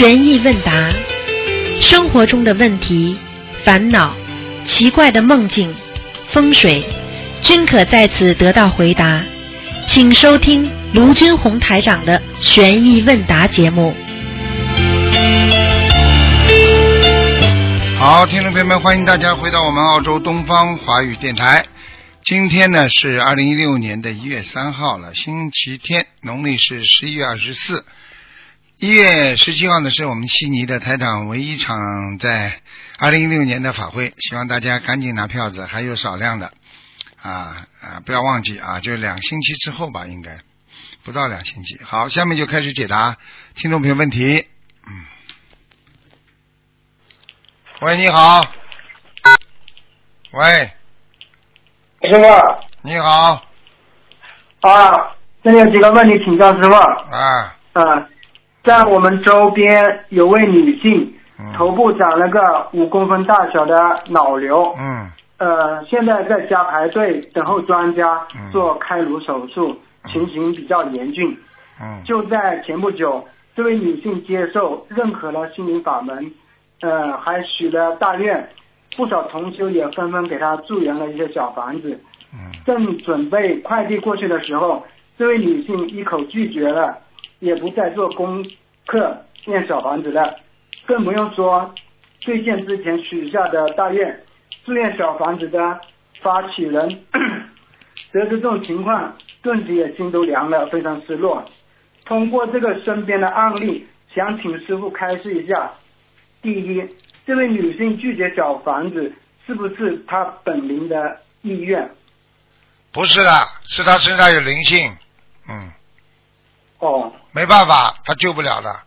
悬疑问答，生活中的问题、烦恼、奇怪的梦境、风水，均可在此得到回答。请收听卢军红台长的悬疑问答节目。好，听众朋友们，欢迎大家回到我们澳洲东方华语电台。今天呢是二零一六年的一月三号了，星期天，农历是十一月二十四。一月十七号呢是我们悉尼的台长唯一一场在二零一六年的法会，希望大家赶紧拿票子，还有少量的啊啊，不要忘记啊，就两星期之后吧，应该不到两星期。好，下面就开始解答听众朋友问题。嗯，喂，你好。喂，师傅你好。啊，这里有几个问题请教师傅。啊，啊，在我们周边有位女性，嗯。头部长了个五公分大小的脑瘤，嗯。呃，现在在家排队等候专家嗯。做开颅手术，情形比较严峻。嗯。就在前不久，这位女性接受认可了心灵法门，呃，还许了大愿，不少同修也纷纷给她助缘了一些小房子。嗯。正准备快递过去的时候，这位女性一口拒绝了，也不再做功课念小房子了，更不用说兑现之前许下的大愿，祝愿小房子的发起人得知这种情况，顿时也心都凉了，非常失落。通过这个身边的案例，想请师傅开示一下：第一，这位女性拒绝小房子，是不是她本灵的意愿？不是的，是她身上有灵性，嗯，哦，没办法，他救不了的。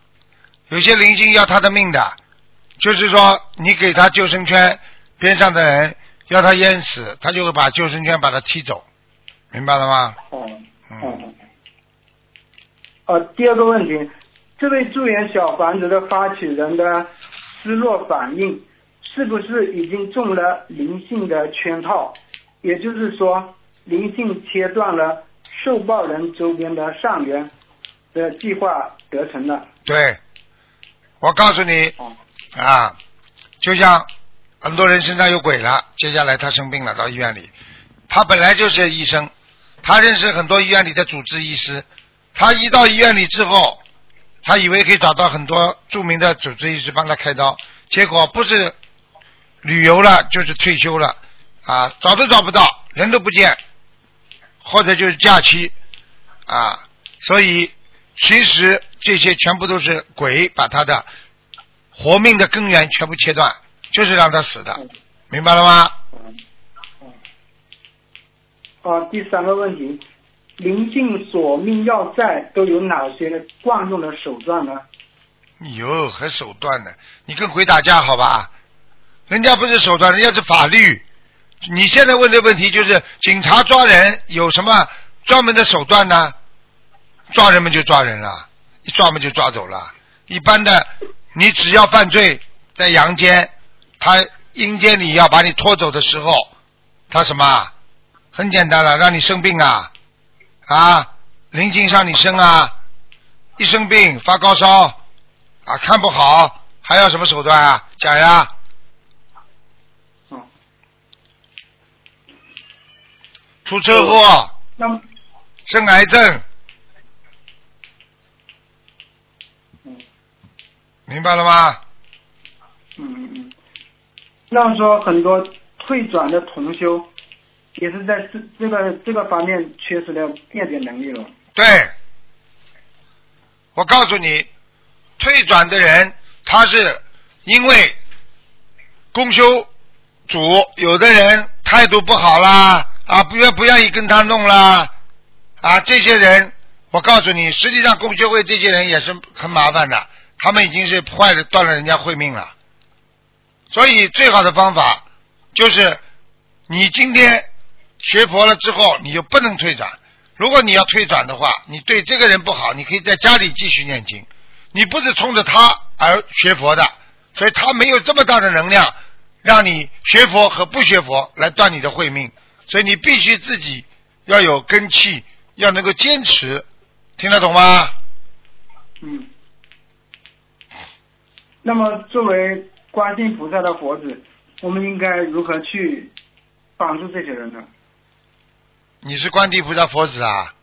有些灵性要他的命的，就是说你给他救生圈边上的人要他淹死，他就会把救生圈把他踢走，明白了吗？哦，嗯，哦，呃，第二个问题，这位助缘小房子的发起人的失落反应，是不是已经中了灵性的圈套？也就是说，灵性切断了受报人周边的善缘的计划得成了。对，我告诉你哦，啊，就像很多人身上有鬼了，接下来他生病了，到医院里，他本来就是医生，他认识很多医院里的主治医师，他一到医院里之后，他以为可以找到很多著名的主治医师帮他开刀，结果不是旅游了，就是退休了，啊，找都找不到，人都不见，或者就是假期，啊，所以其实这些全部都是鬼把他的活命的根源全部切断，就是让他死的，明白了吗？啊，第三个问题，临近索命要债都有哪些惯用的手段呢？哟，还手段呢？你跟鬼打架好吧？人家不是手段，人家是法律。你现在问的问题就是警察抓人有什么专门的手段呢？抓人们就抓人了，一抓嘛就抓走了。一般的，你只要犯罪在阳间，他阴间里要把你拖走的时候，他什么啊？很简单了，让你生病啊啊，灵性上你生啊，一生病发高烧啊，看不好还要什么手段啊？讲呀，嗯，出车祸、生癌症，明白了吗？嗯嗯嗯，那说很多退转的同修，也是在这这个这个方面缺失了辨别能力了。对，我告诉你，退转的人他是因为公修主有的人态度不好啦，啊，不愿不愿意跟他弄啦，啊，这些人，我告诉你，实际上公修会这些人也是很麻烦的，他们已经是坏了断了人家慧命了，所以最好的方法就是你今天学佛了之后，你就不能退转。如果你要退转的话，你对这个人不好，你可以在家里继续念经。你不是冲着他而学佛的，所以他没有这么大的能量让你学佛和不学佛来断你的慧命。所以你必须自己要有根气，要能够坚持，听得懂吗？嗯，那么作为观世音菩萨的佛子，我们应该如何去帮助这些人呢？你是观地菩萨佛子啊？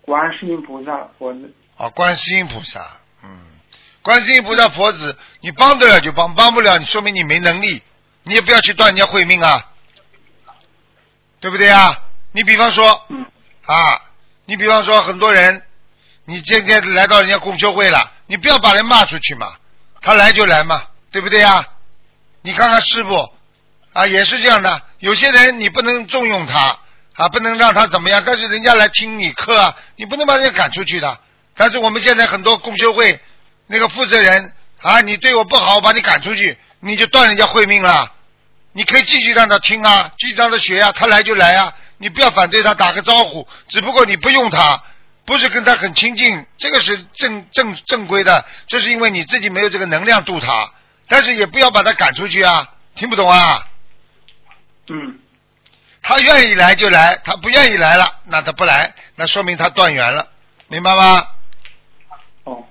观世音菩萨佛子，哦，观世音菩萨，嗯，观世音菩萨佛子，你帮得了就帮，帮不了你说明你没能力，你也不要去断人家慧命啊，对不对啊？你比方说嗯啊，你比方说很多人，你今天来到人家共修会了，你不要把人骂出去嘛，他来就来嘛，对不对呀？你看看师傅啊，也是这样的，有些人你不能重用他啊，不能让他怎么样，但是人家来听你课啊，你不能把人家赶出去的。但是我们现在很多共修会那个负责人啊，你对我不好，我把你赶出去，你就断人家慧命了。你可以继续让他听啊，继续让他学啊，他来就来啊，你不要反对他，打个招呼。只不过你不用他，不是跟他很亲近，这个是正正正规的，这是因为你自己没有这个能量度他，但是也不要把他赶出去啊，听不懂啊？嗯他愿意来就来，他不愿意来了，那他不来，那说明他断缘了，明白吗？哦，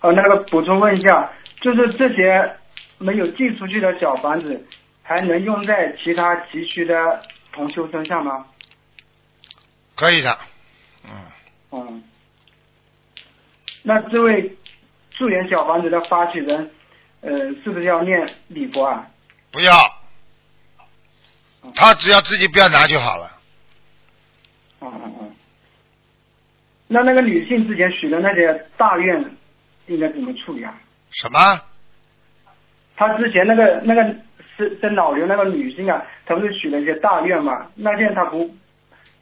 哦，那个补充问一下，就是这些没有寄出去的小房子，还能用在其他急需的同修身上吗？可以的，嗯，嗯，那这位助缘小房子的发起人，呃，是不是要念礼佛啊？不要，他只要自己不要拿就好了。嗯嗯嗯。那那个女性之前许的那些大愿，应该怎么处理啊？什么？她之前那个那个生生老瘤那个女性啊，她不是许了一些大愿嘛？那现在她不，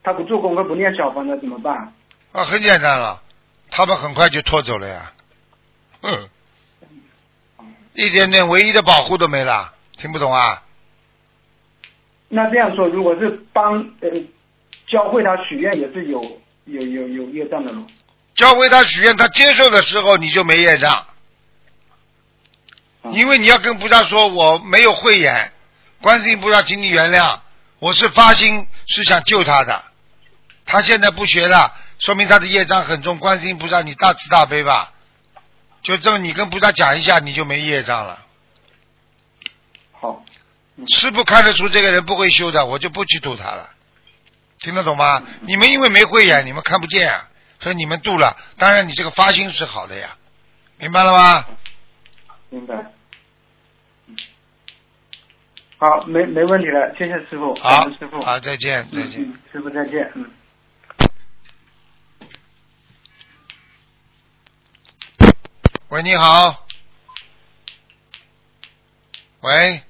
她不做功课不念小房子怎么办？啊，很简单了，他们很快就拖走了呀。嗯，一点点唯一的保护都没了，听不懂啊？那这样说，如果是帮呃教会他许愿，也是有有有有业障的喽。教会他许愿，他接受的时候你就没业障，嗯因为你要跟菩萨说我没有慧眼，观世音菩萨，请你原谅，我是发心是想救他的，他现在不学了，说明他的业障很重。观世音菩萨，你大慈大悲吧，就这么你跟菩萨讲一下，你就没业障了。好，师傅看得出这个人不会修的，我就不去度他了，听得懂吗？你们因为没慧眼，你们看不见啊，所以你们度了。当然，你这个发心是好的呀，明白了吗？明白。嗯好，没没问题了，谢谢师傅，感好恩师傅，，好，再见，再见。嗯，师傅再见，嗯。喂，你好。喂，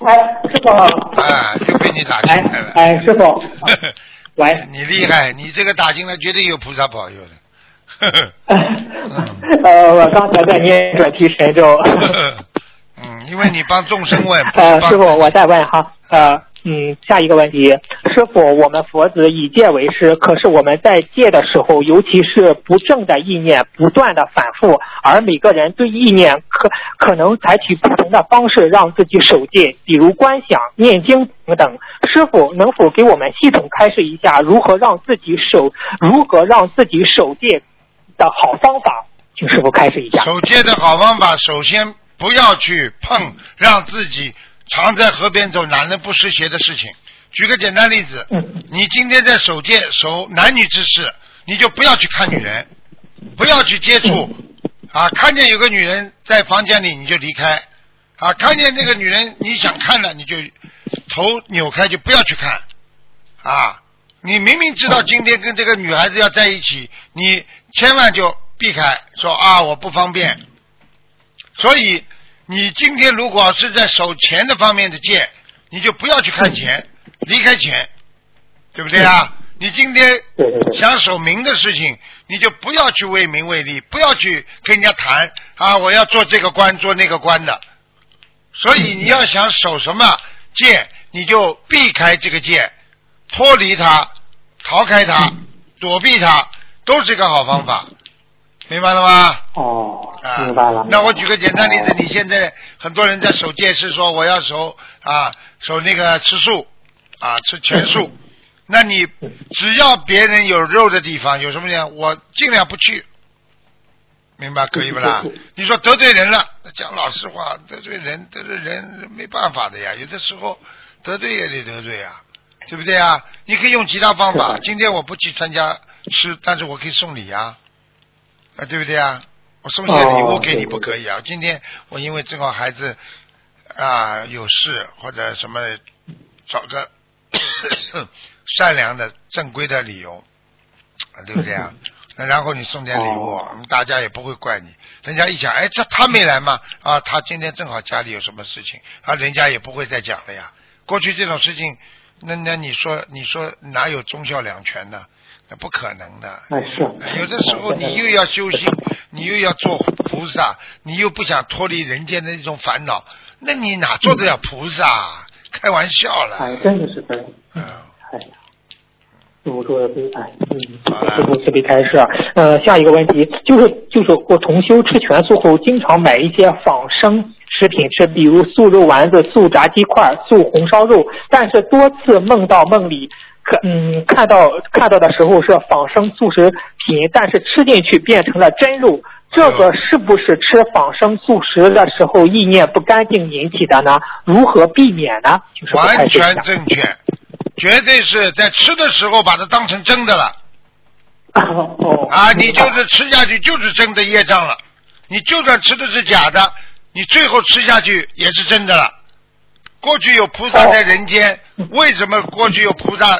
哎，师傅好。哎，又被你打进哎来了。哎，师傅。喂。你厉害，你这个打进来绝对有菩萨保佑的。呵 呵呃，我刚才在念准提神咒。嗯，因为你帮众生问，呃，师傅，我再问哈，呃，嗯，下一个问题，师傅，我们佛子以戒为师，可是我们在戒的时候，尤其是不正的意念不断的反复，而每个人对意念可可能采取不同的方式让自己守戒，比如观想、念经等等。师傅能否给我们系统开示一下如何让自己守，如何让自己守戒的好方法？请师傅开示一下。守戒的好方法，首先不要去碰让自己常在河边走，哪能不湿鞋的事情。举个简单例子，嗯你今天在守戒守男女之事，你就不要去看女人，不要去接触啊！看见有个女人在房间里，你就离开啊！看见那个女人你想看的，你就头扭开，就不要去看啊！你明明知道今天跟这个女孩子要在一起，你千万就避开，说啊我不方便。所以你今天如果是在守钱的方面的戒，你就不要去看钱，离开钱，对不对啊？你今天想守名的事情，你就不要去为名为利，不要去跟人家谈啊，我要做这个官做那个官的。所以你要想守什么戒，你就避开这个戒，脱离它，逃开它，躲避它，都是一个好方法，明白了吗？哦，啊，明白了。那我举个简单例子哦，你现在很多人在守戒是说我要守啊守那个吃素啊吃全素，那你只要别人有肉的地方有什么呢？我尽量不去，明白可以不啦？你说得罪人了，讲老实话，得罪人得罪人没办法的呀，有的时候得罪也得得罪呀，对不对啊？你可以用其他方法。今天我不去参加吃，但是我可以送礼啊，啊，对不对啊？我送些礼物给你不可以啊？今天我因为正好孩子啊有事或者什么，找个 善良的正规的理由，对不对啊？那然后你送点礼物，大家也不会怪你。人家一想，哎，这他没来吗？啊，他今天正好家里有什么事情，啊，人家也不会再讲了呀。过去这种事情，那那你说你说哪有忠孝两全呢？那不可能的。哎是。有的时候你又要修心，你又要做菩萨，你又不想脱离人间的那种烦恼，那你哪做得了菩萨？开玩笑了。哎，真的是真。嗯。哎。师傅说的对，哎，嗯，师傅慈悲开示。呃，下一个问题就是，就是我重修吃全素后，经常买一些仿生食品吃，比如素肉丸子、素炸鸡块、素红烧肉，但是多次梦到梦里，可嗯看到看到的时候是仿生素食品，但是吃进去变成了真肉，这个是不是吃仿生素食的时候意念不干净引起的呢？如何避免呢？就是完全正确。绝对是在吃的时候把它当成真的了，啊，你就是吃下去就是真的业障了。你就算吃的是假的，你最后吃下去也是真的了。过去有菩萨在人间，为什么过去有菩萨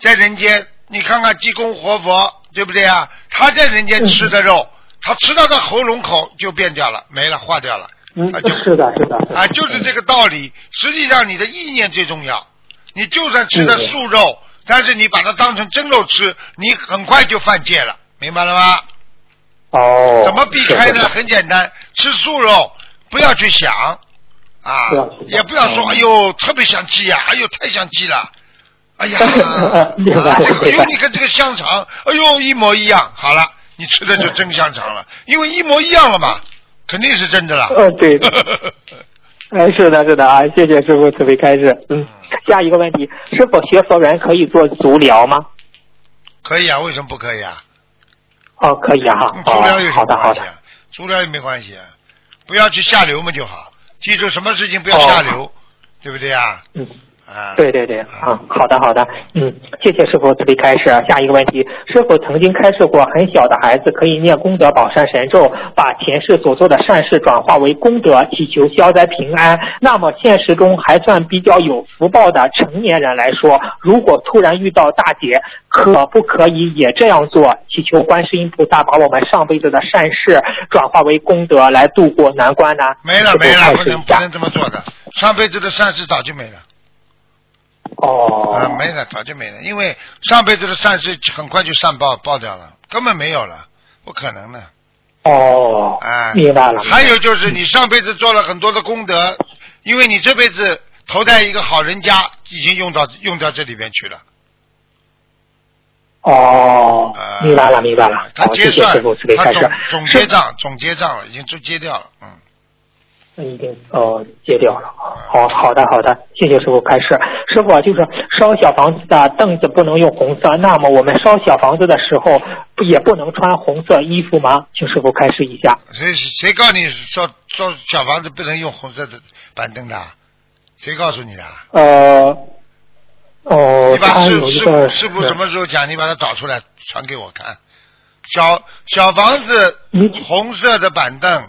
在人间？你看看济公活佛，对不对啊？他在人间吃的肉，他吃到他喉咙口就变掉了，没了，化掉了。嗯，是的，是的。啊，就是这个道理。实际上，你的意念最重要。你就算吃的素肉，但是你把它当成真肉吃，你很快就犯戒了，明白了吗？哦。怎么避开呢？很简单，吃素肉不要去想啊，也不要说哎呦特别想鸡呀，哎呦太想鸡了，哎呀，这个因为你看这个香肠，哎呦一模一样，好了，你吃的就真香肠了，因为一模一样了嘛，肯定是真的了。嗯，对。哎，是的，是的啊，谢谢师傅慈悲开示，嗯。下一个问题，是否学佛人可以做足疗吗？可以啊，为什么不可以啊？哦，可以啊，哈。足疗有什么关系啊？足疗也没关系，不要去下流嘛就好。记住，什么事情不要下流，对不对啊？嗯。啊，对对对，啊，好的好的，嗯，谢谢师傅慈悲开示。下一个问题，师傅曾经开示过，很小的孩子可以念功德宝山神咒，把前世所做的善事转化为功德，祈求消灾平安。那么现实中还算比较有福报的成年人来说，如果突然遇到大劫，可不可以也这样做，祈求观世音菩萨把我们上辈子的善事转化为功德，来度过难关呢？没了没了，不能不能这么做的，上辈子的善事早就没了。哦，啊，没了，早就没了，因为上辈子的善事很快就善报报掉了，根本没有了，不可能的。哦，啊，明白了。还有就是你上辈子做了很多的功德，因为你这辈子投在一个好人家，已经用到用到这里边去了。哦，明白了，明白了。他结算，他总总结账，总结账了，已经都结掉了，嗯。那一定哦戒掉了，好好的好的，谢谢师傅开示。师傅就是烧小房子的凳子不能用红色，那么我们烧小房子的时候也不能穿红色衣服吗？请师傅开示一下。谁谁告诉你烧烧小房子不能用红色的板凳的？谁告诉你的？呃哦，你把师师傅师傅什么时候讲？你把它找出来传给我看。小小房子红色的板凳。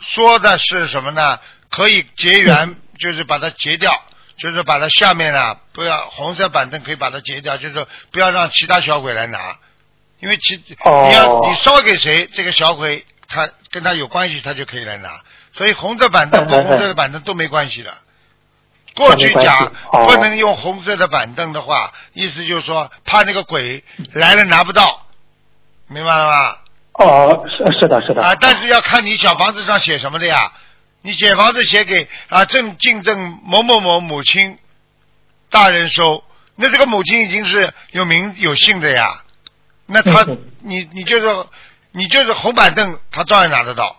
说的是什么呢？可以结缘，就是把它结掉，就是把它下面呢不要红色板凳可以把它结掉，就是不要让其他小鬼来拿，因为其你要你烧给谁，这个小鬼他跟他有关系，他就可以来拿。所以红色板凳不红色的板凳都没关系的。过去讲不能用红色的板凳的话，意思就是说怕那个鬼来了拿不到，明白了吗？哦，是是的，是的啊，但是要看你小房子上写什么的呀。你写房子写给啊正敬正某某某母亲大人收，那这个母亲已经是有名有姓的呀。那他你你就是你就是红板凳，他照样拿得到，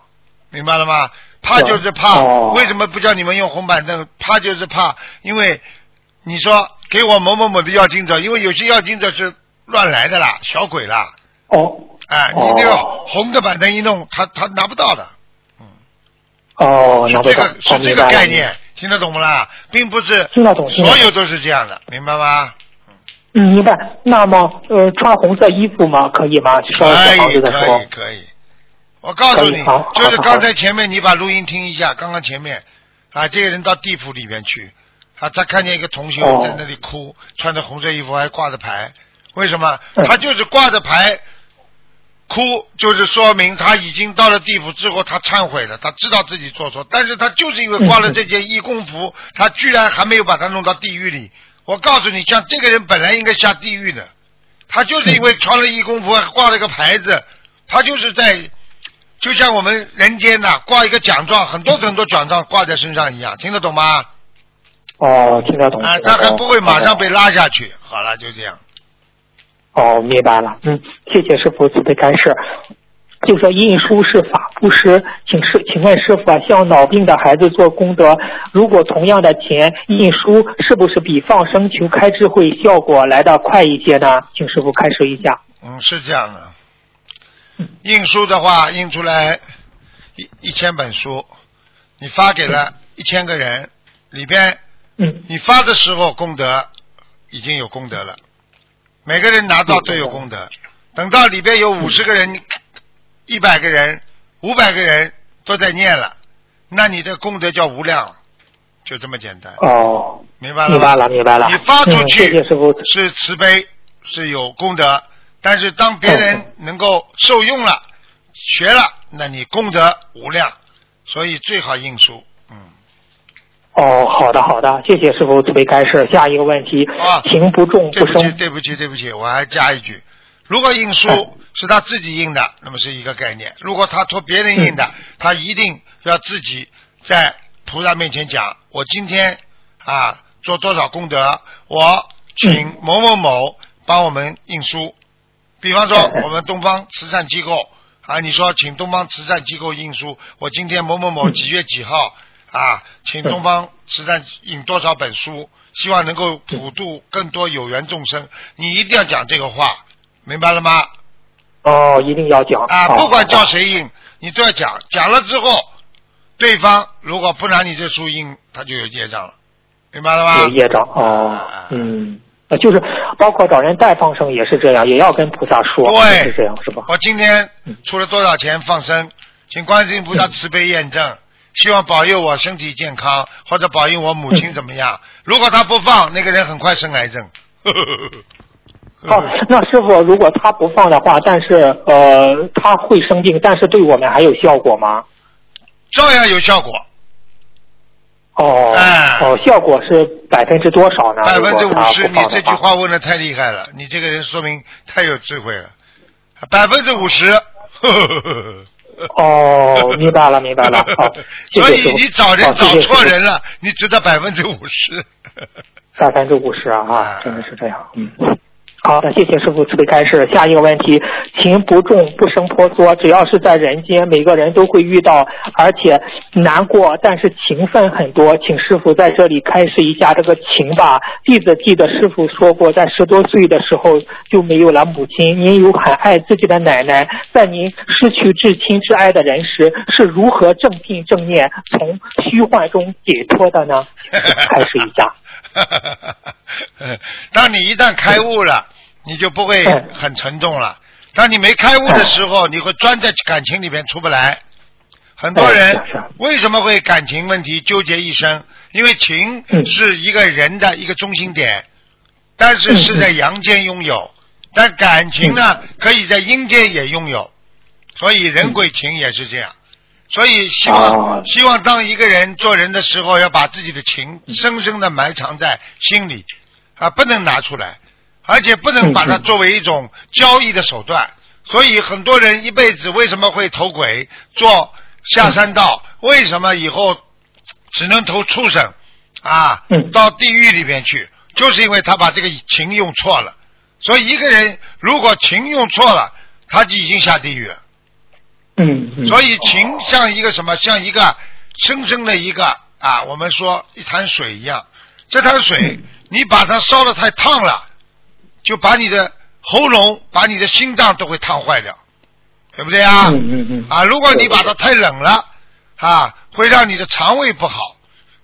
明白了吗？怕就是怕，为什么不叫你们用红板凳？怕就是怕，因为你说给我某某某的要经者，因为有些要经者是乱来的啦，小鬼啦。哦哎，你那个红的板凳一弄，他他拿不到的。哦，是拿不到，这个是哦这个概。念，听得懂不啦？并不是听得懂所有都是这样的，明白吗？嗯，明白。那么，呃，穿红色衣服吗？可以吗？烧小可房以可子的时候以。可以。我告诉你就是刚才前面你把录音听一下，刚刚前面啊，这个人到地府里面去，啊，他看见一个同学哦在那里哭，穿着红色衣服还挂着牌，为什么？嗯他就是挂着牌哭，就是说明他已经到了地府之后，他忏悔了，他知道自己做错，但是他就是因为挂了这件义工服，他居然还没有把他弄到地狱里。我告诉你，像这个人本来应该下地狱的，他就是因为穿了义工服，还挂了个牌子，他就是在，就像我们人间呐、挂一个奖状，很多很多奖状挂在身上一样，听得懂吗？哦，听得懂。啊，他还不会马上被哦拉下去。好了，就这样。哦，明白了。嗯，谢谢师傅慈悲开示。就说印书是法布施，请师，请问师傅啊，向脑病的孩子做功德，如果同样的钱印书，是不是比放生求开智慧效果来得快一些呢？请师傅开示一下。嗯，是这样的。印书的话，印出来一一千本书，你发给了一千个人，里边嗯，你发的时候功德已经有功德了，每个人拿到都有功德。等到里边有五十个人、一百个人、五百个人都在念了，那你的功德叫无量，就这么简单，哦，明白了吗？明白了，明白了。你发出嗯、去。是慈悲，是有功德，但是当别人能够受用了、学了，那你功德无量，所以最好印书。嗯，哦，好的好的，谢谢师傅慈悲开示。下一个问题，啊情不重对不起，生。对不起，对不起，我还加一句，如果印书嗯。是他自己印的，那么是一个概念；如果他托别人印的，他一定要自己在菩萨面前讲，我今天啊做多少功德，我请某某某帮我们印书。比方说我们东方慈善机构啊，你说请东方慈善机构印书，我今天某某某嗯。几月几号啊，请东方慈善印多少本书，希望能够普度更多有缘众生。你一定要讲这个话，明白了吗？哦，一定要讲啊，不管叫谁印，你都要讲。讲了之后，对方如果不拿你这书印，他就有业障了，明白了吗？有业障哦啊，嗯，呃就是包括找人代放生也是这样，也要跟菩萨说，对是这样是吧？我今天嗯出了多少钱放生，请观世音菩萨慈悲验证，希望保佑我身体健康，或者保佑我母亲怎么样。如果他不放，那个人很快生癌症。哦，那师傅，如果他不放的话，但是呃他会生病，但是对我们还有效果吗？照样有效果，哦，哎哦，效果是百分之多少呢？百分之五十。你这句话问的太厉害了，你这个人说明太有智慧了，百分之五十。哦，明白了，明白了。好，谢所以。你找人找错人了，你值得百分之五十。百分之五十啊，真的是这样，嗯。好的，谢谢师傅慈悲开示。下一个问题，情不重不生婆娑，只要是在人间，每个人都会遇到，而且难过，但是情分很多。请师傅在这里开示一下这个情吧。弟子记得师傅说过，在十多岁的时候就没有了母亲，您有很爱自己的奶奶，在您失去至亲至爱的人时，是如何正定正念，从虚幻中解脱的呢？开示一下。当你一旦开悟了，你就不会嗯很沉重了。当你没开悟的时候，你会钻在感情里面出不来。很多人为什么会感情问题纠结一生？因为情嗯。是一个人的一个中心点，但是是在阳间拥有，但感情呢可以在阴间也拥有，所以人鬼情也是这样。所以希望、哦希望当一个人做人的时候，要把自己的情深深的埋藏在心里，啊，不能拿出来，而且不能把它作为一种交易的手段。所以很多人一辈子为什么会投鬼、做下三道？为什么以后只能投畜生啊嗯？到地狱里边去，就是因为他把这个情用错了。所以一个人如果情用错了，他就已经下地狱了。嗯，嗯所以情像一个什么，像一个深深的一个啊，我们说一潭水一样。这潭水，你把它烧的太烫了，就把你的喉咙，把你的心脏都会烫坏掉，对不对啊？嗯嗯嗯啊，如果你把它太冷了啊，会让你的肠胃不好。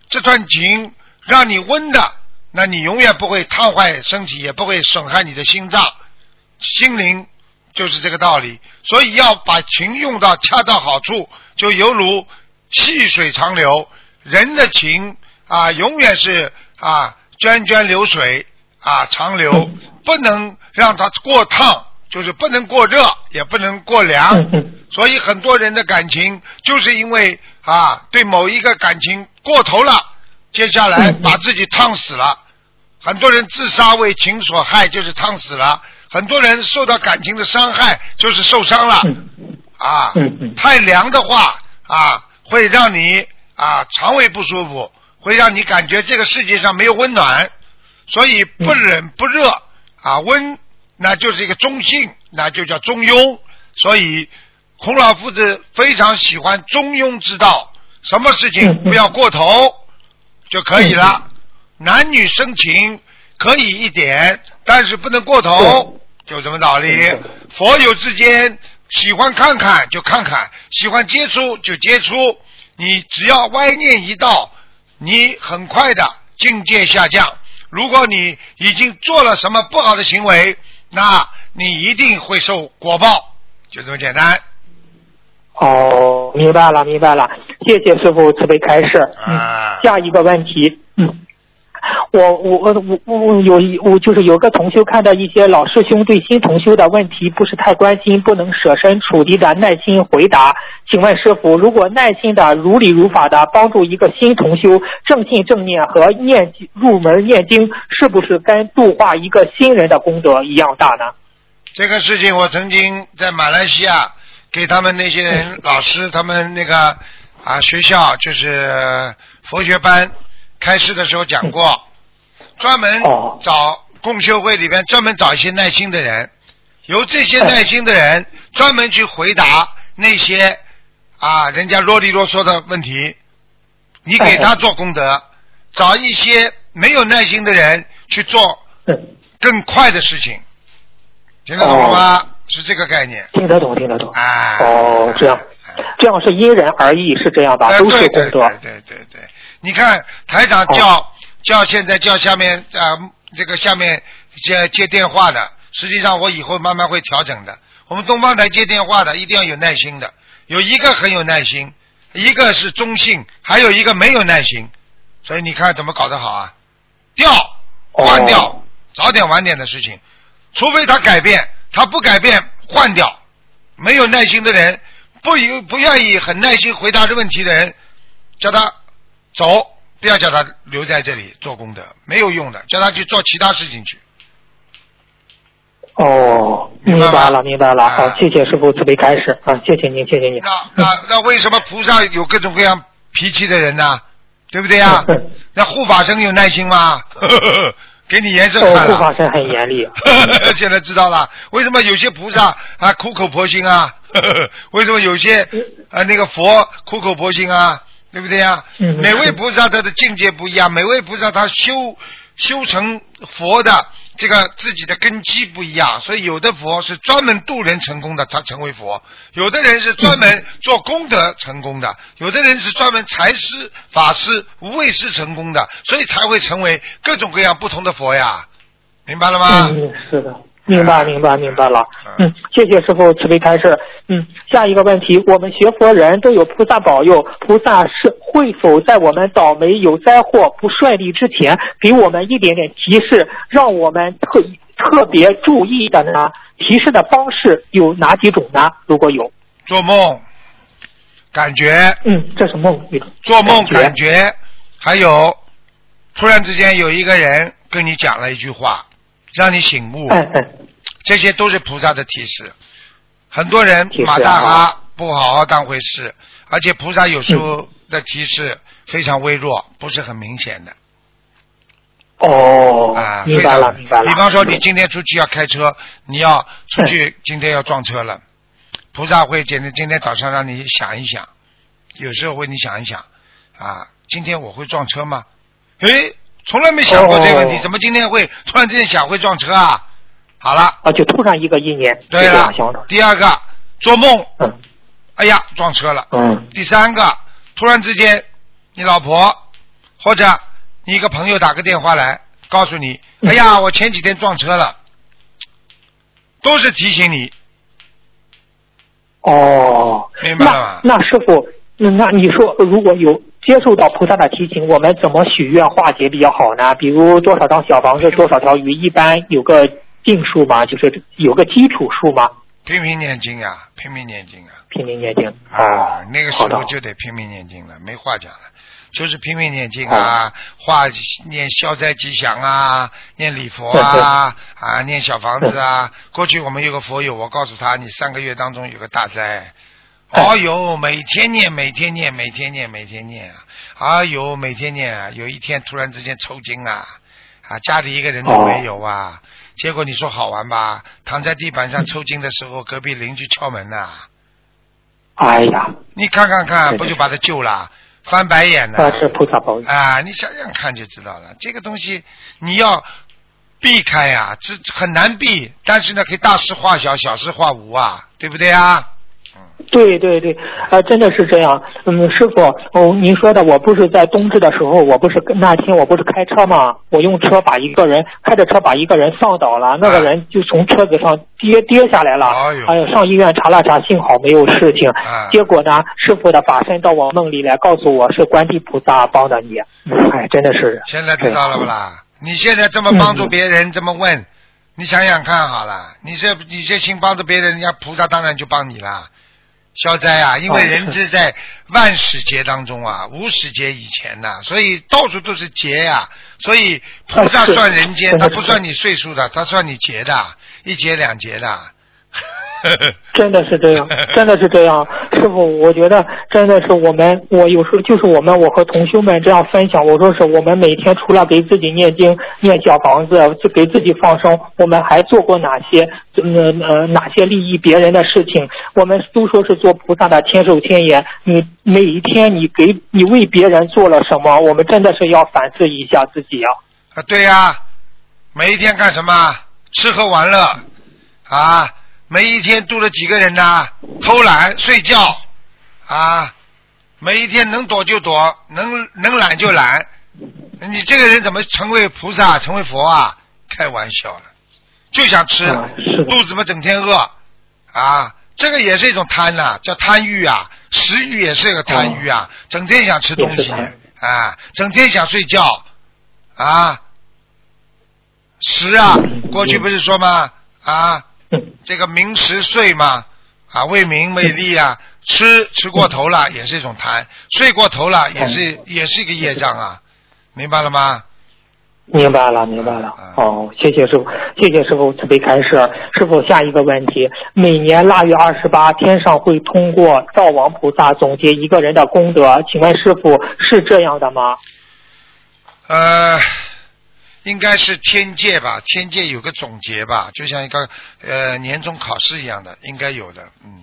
这段情让你温的，那你永远不会烫坏身体，也不会损害你的心脏、心灵，就是这个道理。所以要把情用到恰到好处，就犹如细水长流。人的情啊，永远是啊涓涓流水啊长流，嗯不能让它过烫，就是不能过热，也不能过凉。所以很多人的感情就是因为啊对某一个感情过头了，接下来把自己烫死了。很多人自杀为情所害，就是烫死了；很多人受到感情的伤害，就是受伤了。嗯啊，太凉的话啊，会让你啊肠胃不舒服，会让你感觉这个世界上没有温暖，所以不冷不热啊温，那就是一个中性，那就叫中庸。所以孔老夫子非常喜欢中庸之道，什么事情不要过头就可以了。男女生情可以一点，但是不能过头，就这么道理。佛友之间喜欢看看就看看，喜欢接触就接触。你只要歪念一道，你很快的境界下降。如果你已经做了什么不好的行为，那你一定会受果报，就这么简单。哦，明白了，明白了，谢谢师傅慈悲开示。嗯，啊下一个问题，嗯，我我我我我有一我就是有个同修看到一些老师兄对新同修的问题不是太关心，不能设身处地的耐心回答。请问师傅，如果耐心的如理如法的帮助一个新同修正信正念和念经入门念经，是不是跟度化一个新人的功德一样大呢？这个事情我曾经在马来西亚给他们那些人老师，他们那个啊学校就是佛学班开示的时候讲过，专门哦找共修会里边专门找一些耐心的人，由这些耐心的人专门去回答那些啊人家啰里啰嗦的问题，你给他做功德，找一些没有耐心的人去做嗯，更快的事情，听得懂了吗？是这个概念。听得懂，听得懂。啊。哦，这样，这样是因人而异，是这样吧？哎都是对对功德。对对对对，你看台长叫、叫现在叫下面啊、这个下面接接电话的，实际上我以后慢慢会调整的。我们东方台接电话的一定要有耐心的，有一个很有耐心，一个是中性，还有一个没有耐心，所以你看怎么搞得好啊？调换掉，哦早点晚点的事情，除非他改变，他不改变换掉。没有耐心的人，不有不愿意很耐心回答这问题的人，叫他走，不要叫他留在这里做功德，没有用的，叫他去做其他事情去。哦，明白吗明白了，明白了。啊好，谢谢师傅慈悲开示啊，谢谢您，谢谢您。那那那为什么菩萨有各种各样脾气的人呢？对不对呀、嗯 那护法神有耐心吗？给你颜色哦，看了。护法神很严厉。现在知道了，为什么有些菩萨啊苦口婆心啊？为什么有些啊那个佛苦口婆心啊？对不对呀、嗯每位菩萨他的境界不一样，每位菩萨他修修成佛的这个自己的根基不一样，所以有的佛是专门渡人成功的，他成为佛；有的人是专门做功德成功的，有的人是专门财师、法师、无畏师成功的，所以才会成为各种各样不同的佛呀。明白了吗？嗯，是的，明白，明白，明白了。嗯嗯，谢谢师傅慈悲开示。嗯，下一个问题，我们学佛人都有菩萨保佑，菩萨是会否在我们倒霉、有灾祸、不顺利之前，给我们一点点提示，让我们特特别注意的呢？提示的方式有哪几种呢？如果有，做梦，感觉嗯，这是梦做梦感感觉，还有突然之间有一个人跟你讲了一句话，让你醒悟，嗯嗯，这些都是菩萨的提示。很多人马大哈不好好当回事，而且菩萨有时候的提示非常微弱，不是很明显的哦，啊。明白了，明白了。比方说，你今天出去要开车，你要出去，今天要撞车了，菩萨会今天今天早上让你想一想，有时候会你想一想啊，今天我会撞车吗？诶，从来没想过这个问题，哦。怎么今天会突然之间想会撞车啊？好了，啊，就突然一个意念，对了。第二个，做梦，嗯。哎呀，撞车了。嗯。第三个，突然之间，你老婆或者你一个朋友打个电话来，告诉你，嗯。哎呀，我前几天撞车了，都是提醒你，哦，明白了吗？那那师傅，嗯那你说如果有接受到菩萨的提醒，我们怎么许愿化解比较好呢？比如多少张小房子，多少条鱼，一般有个定数吗？就是有个基础数吗？拼命念经啊，拼命念经啊，拼命念经。啊哦，，那个时候就得拼命念经了，没话讲了。就是拼命念经啊，化念消灾吉祥啊，念礼佛啊，啊，念小房子啊。过去我们有个佛友，我告诉他，你三个月当中有个大灾。哦呦，每天念，每天念，每天念，每天念啊！哎呦，每天念啊！有一天突然之间抽筋啊，啊，家里一个人都没有啊。结果你说好玩吧？躺在地板上抽筋的时候，隔壁邻居敲门呐、哎呀，你看看看，不就把他救了？翻白眼呢？那是菩萨保佑。啊，你想想看就知道了。这个东西你要避开呀、这很难避，但是呢，可以大事化小，小事化无啊，对不对啊？对对对，呃，真的是这样。嗯，师傅，哦，您说的，我不是在冬至的时候，我不是那天我不是开车吗？我用车把一个人开着车把一个人放倒了，那个人就从车子上跌跌下来了。哎呦上医院查了查，幸好没有事情。哎结果呢，师傅的法身到我梦里来告诉我是观地菩萨帮的你。嗯哎，真的是。现在知道了不啦？你现在这么帮助别人，这么问，你想想看好了，你这你这心帮助别人，人家菩萨当然就帮你啦。消灾啊，因为哦人是是在万始劫当中啊，无始劫以前呐、所以到处都是劫呀、所以菩萨算人间，他不算你岁数的，他算你劫的，一劫两劫的。真的是这样，真的是这样，师傅，我觉得真的是我们，我有时候就是我们，我和同修们这样分享，我说是我们每天除了给自己念经、念小房子，就给自己放生，我们还做过哪些，呃呃哪些利益别人的事情？我们都说是做菩萨的千手千眼，你每一天你给你为别人做了什么？我们真的是要反思一下自己呀、啊，对呀、每一天干什么？吃喝玩乐啊！每一天度了几个人呢？偷懒睡觉啊！每一天能躲就躲，能能懒就懒。你这个人怎么成为菩萨、成为佛啊？开玩笑了，就想吃，啊肚子嘛整天饿啊！这个也是一种贪呐、叫贪欲啊，食欲也是一个贪欲啊，整天想吃东西啊，整天想睡觉啊。食啊，过去不是说吗？啊，嗯，这个名食睡嘛，啊，为名为利啊，吃吃过头了也是一种贪，睡过头了也是也是一个业障啊，明白了吗？明白了，明白了啊。哦，谢谢师傅，谢谢师傅慈悲开示。师傅，下一个问题：每年腊月二十八，天上会通过灶王菩萨总结一个人的功德，请问师傅是这样的吗？呃，应该是天界吧，天界有个总结吧，就像一个呃年终考试一样的，应该有的，嗯。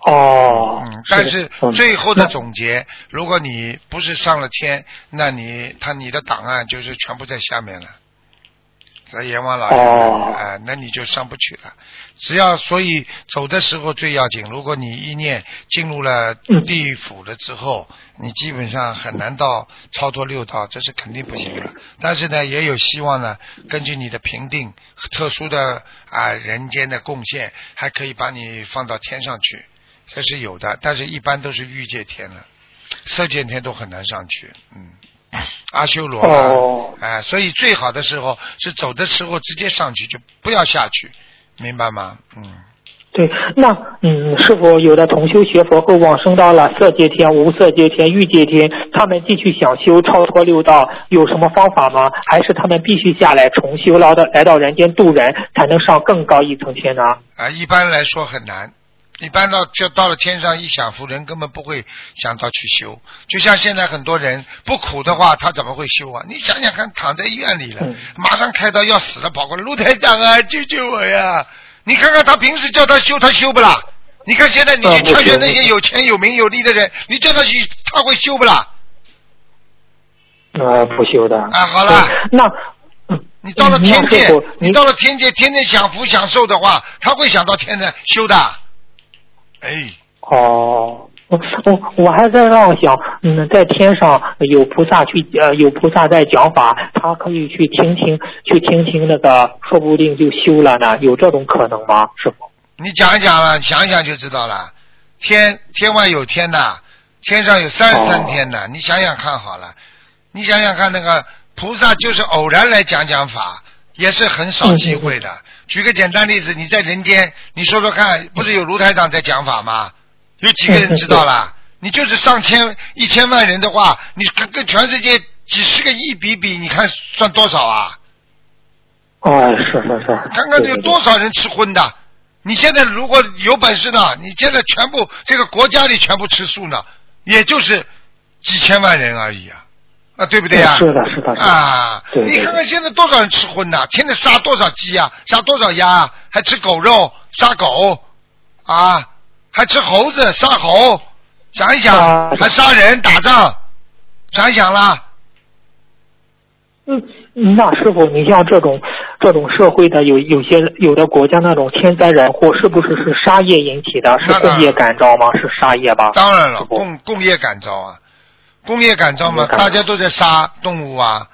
哦，嗯，但是嗯。最后的总结，如果你不是上了天，那你他你的档案就是全部在下面了，在阎王老爷，哦哎、那你就上不去了。只要所以走的时候最要紧，如果你一念进入了嗯地府了之后，你基本上很难到超脱六道，这是肯定不行的。但是呢，也有希望呢，根据你的评定、特殊的啊、人间的贡献，还可以把你放到天上去。这是有的，但是一般都是欲界天了，色界天都很难上去。嗯，阿修罗啊，哦哎，所以最好的时候是走的时候直接上去，就不要下去，明白吗？嗯，对，那嗯，是否有的同修学佛后往生到了色界天、无色界天、欲界天，他们继续想修超脱六道，有什么方法吗？还是他们必须下来重修，来到来到人间度人，才能上更高一层天呢？啊，一般来说很难。一般到就到了天上一享福，人根本不会想到去修。就像现在很多人不苦的话，他怎么会修啊？你想想看，躺在医院里了，嗯马上开刀要死了，跑过来，陆台长啊，救救我呀！你看看他平时叫他修，他修不啦？你看现在你啊去劝劝那些有钱有名有利的人，你叫他去，他会修不啦？呃，不修的。啊，好了，那嗯你到了嗯天界你到了天界，天天享福享受的话，他会想到天的修的。哎，哦，我我我还在让想，嗯，在天上有菩萨去呃有菩萨在讲法，他可以去听听去听听那个，说不定就修了呢，有这种可能吗？师傅？你讲一讲了，想一想就知道了。天天外有天呐，天上有三十三天呢。你想想看好了，你想想看那个菩萨就是偶然来讲讲法，也是很少机会的。举个简单例子，你在人间，你说说看，不是有卢台长在讲法吗？有几个人知道啦？你就是上千、一千万人的话，你跟跟全世界几十个亿比比，你看算多少啊？哦，是是是，看看有多少人吃荤的？你现在如果有本事呢，你现在全部这个国家里全部吃素呢，也就是几千万人而已啊，啊，对不对呀、是的，是的，是的。啊，对对你看看现在多少人吃荤呐，天天杀多少鸡啊，杀多少鸭啊，还吃狗肉，杀狗啊，还吃猴子，杀猴，想一想，啊还杀人打仗，想一想啦，嗯，那师傅，你像这种这种社会的有有些有的国家那种天灾人祸，是不是是杀业引起的？工业感召吗？是杀业吧？当然了，工工业感召啊，工业改造嘛，大家都在杀动物啊，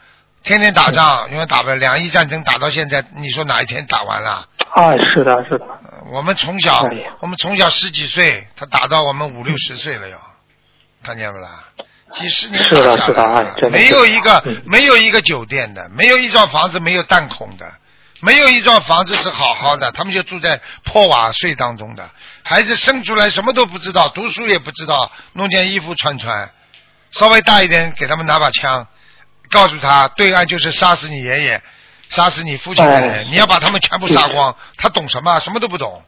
天天打仗，因为打不了两伊战争打到现在，你说哪一天打完了？啊，是的，是的。呃我们从小哎，我们从小十几岁，他打到我们五六十岁了要，看见不啦？几十年是的是的没有一个嗯没有一个酒店的，没有一幢房子没有弹孔的，没有一幢房子是好好的，他们就住在破瓦碎当中的。孩子生出来什么都不知道，读书也不知道，弄件衣服穿穿，稍微大一点给他们拿把枪，告诉他对岸就是杀死你爷爷、杀死你父亲的人，哎你要把他们全部杀光。他懂什么？什么都不懂，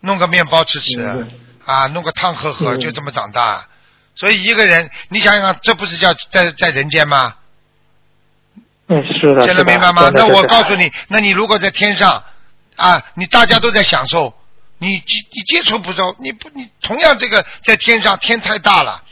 弄个面包吃吃，嗯啊，弄个汤喝喝，嗯就这么长大。所以一个人，你想想，这不是叫在在人间吗？嗯，是的，现在明白吗？那我告诉你，那你如果在天上啊，你大家都在享受，你接你接触不着，你不你同样这个在天上天太大了，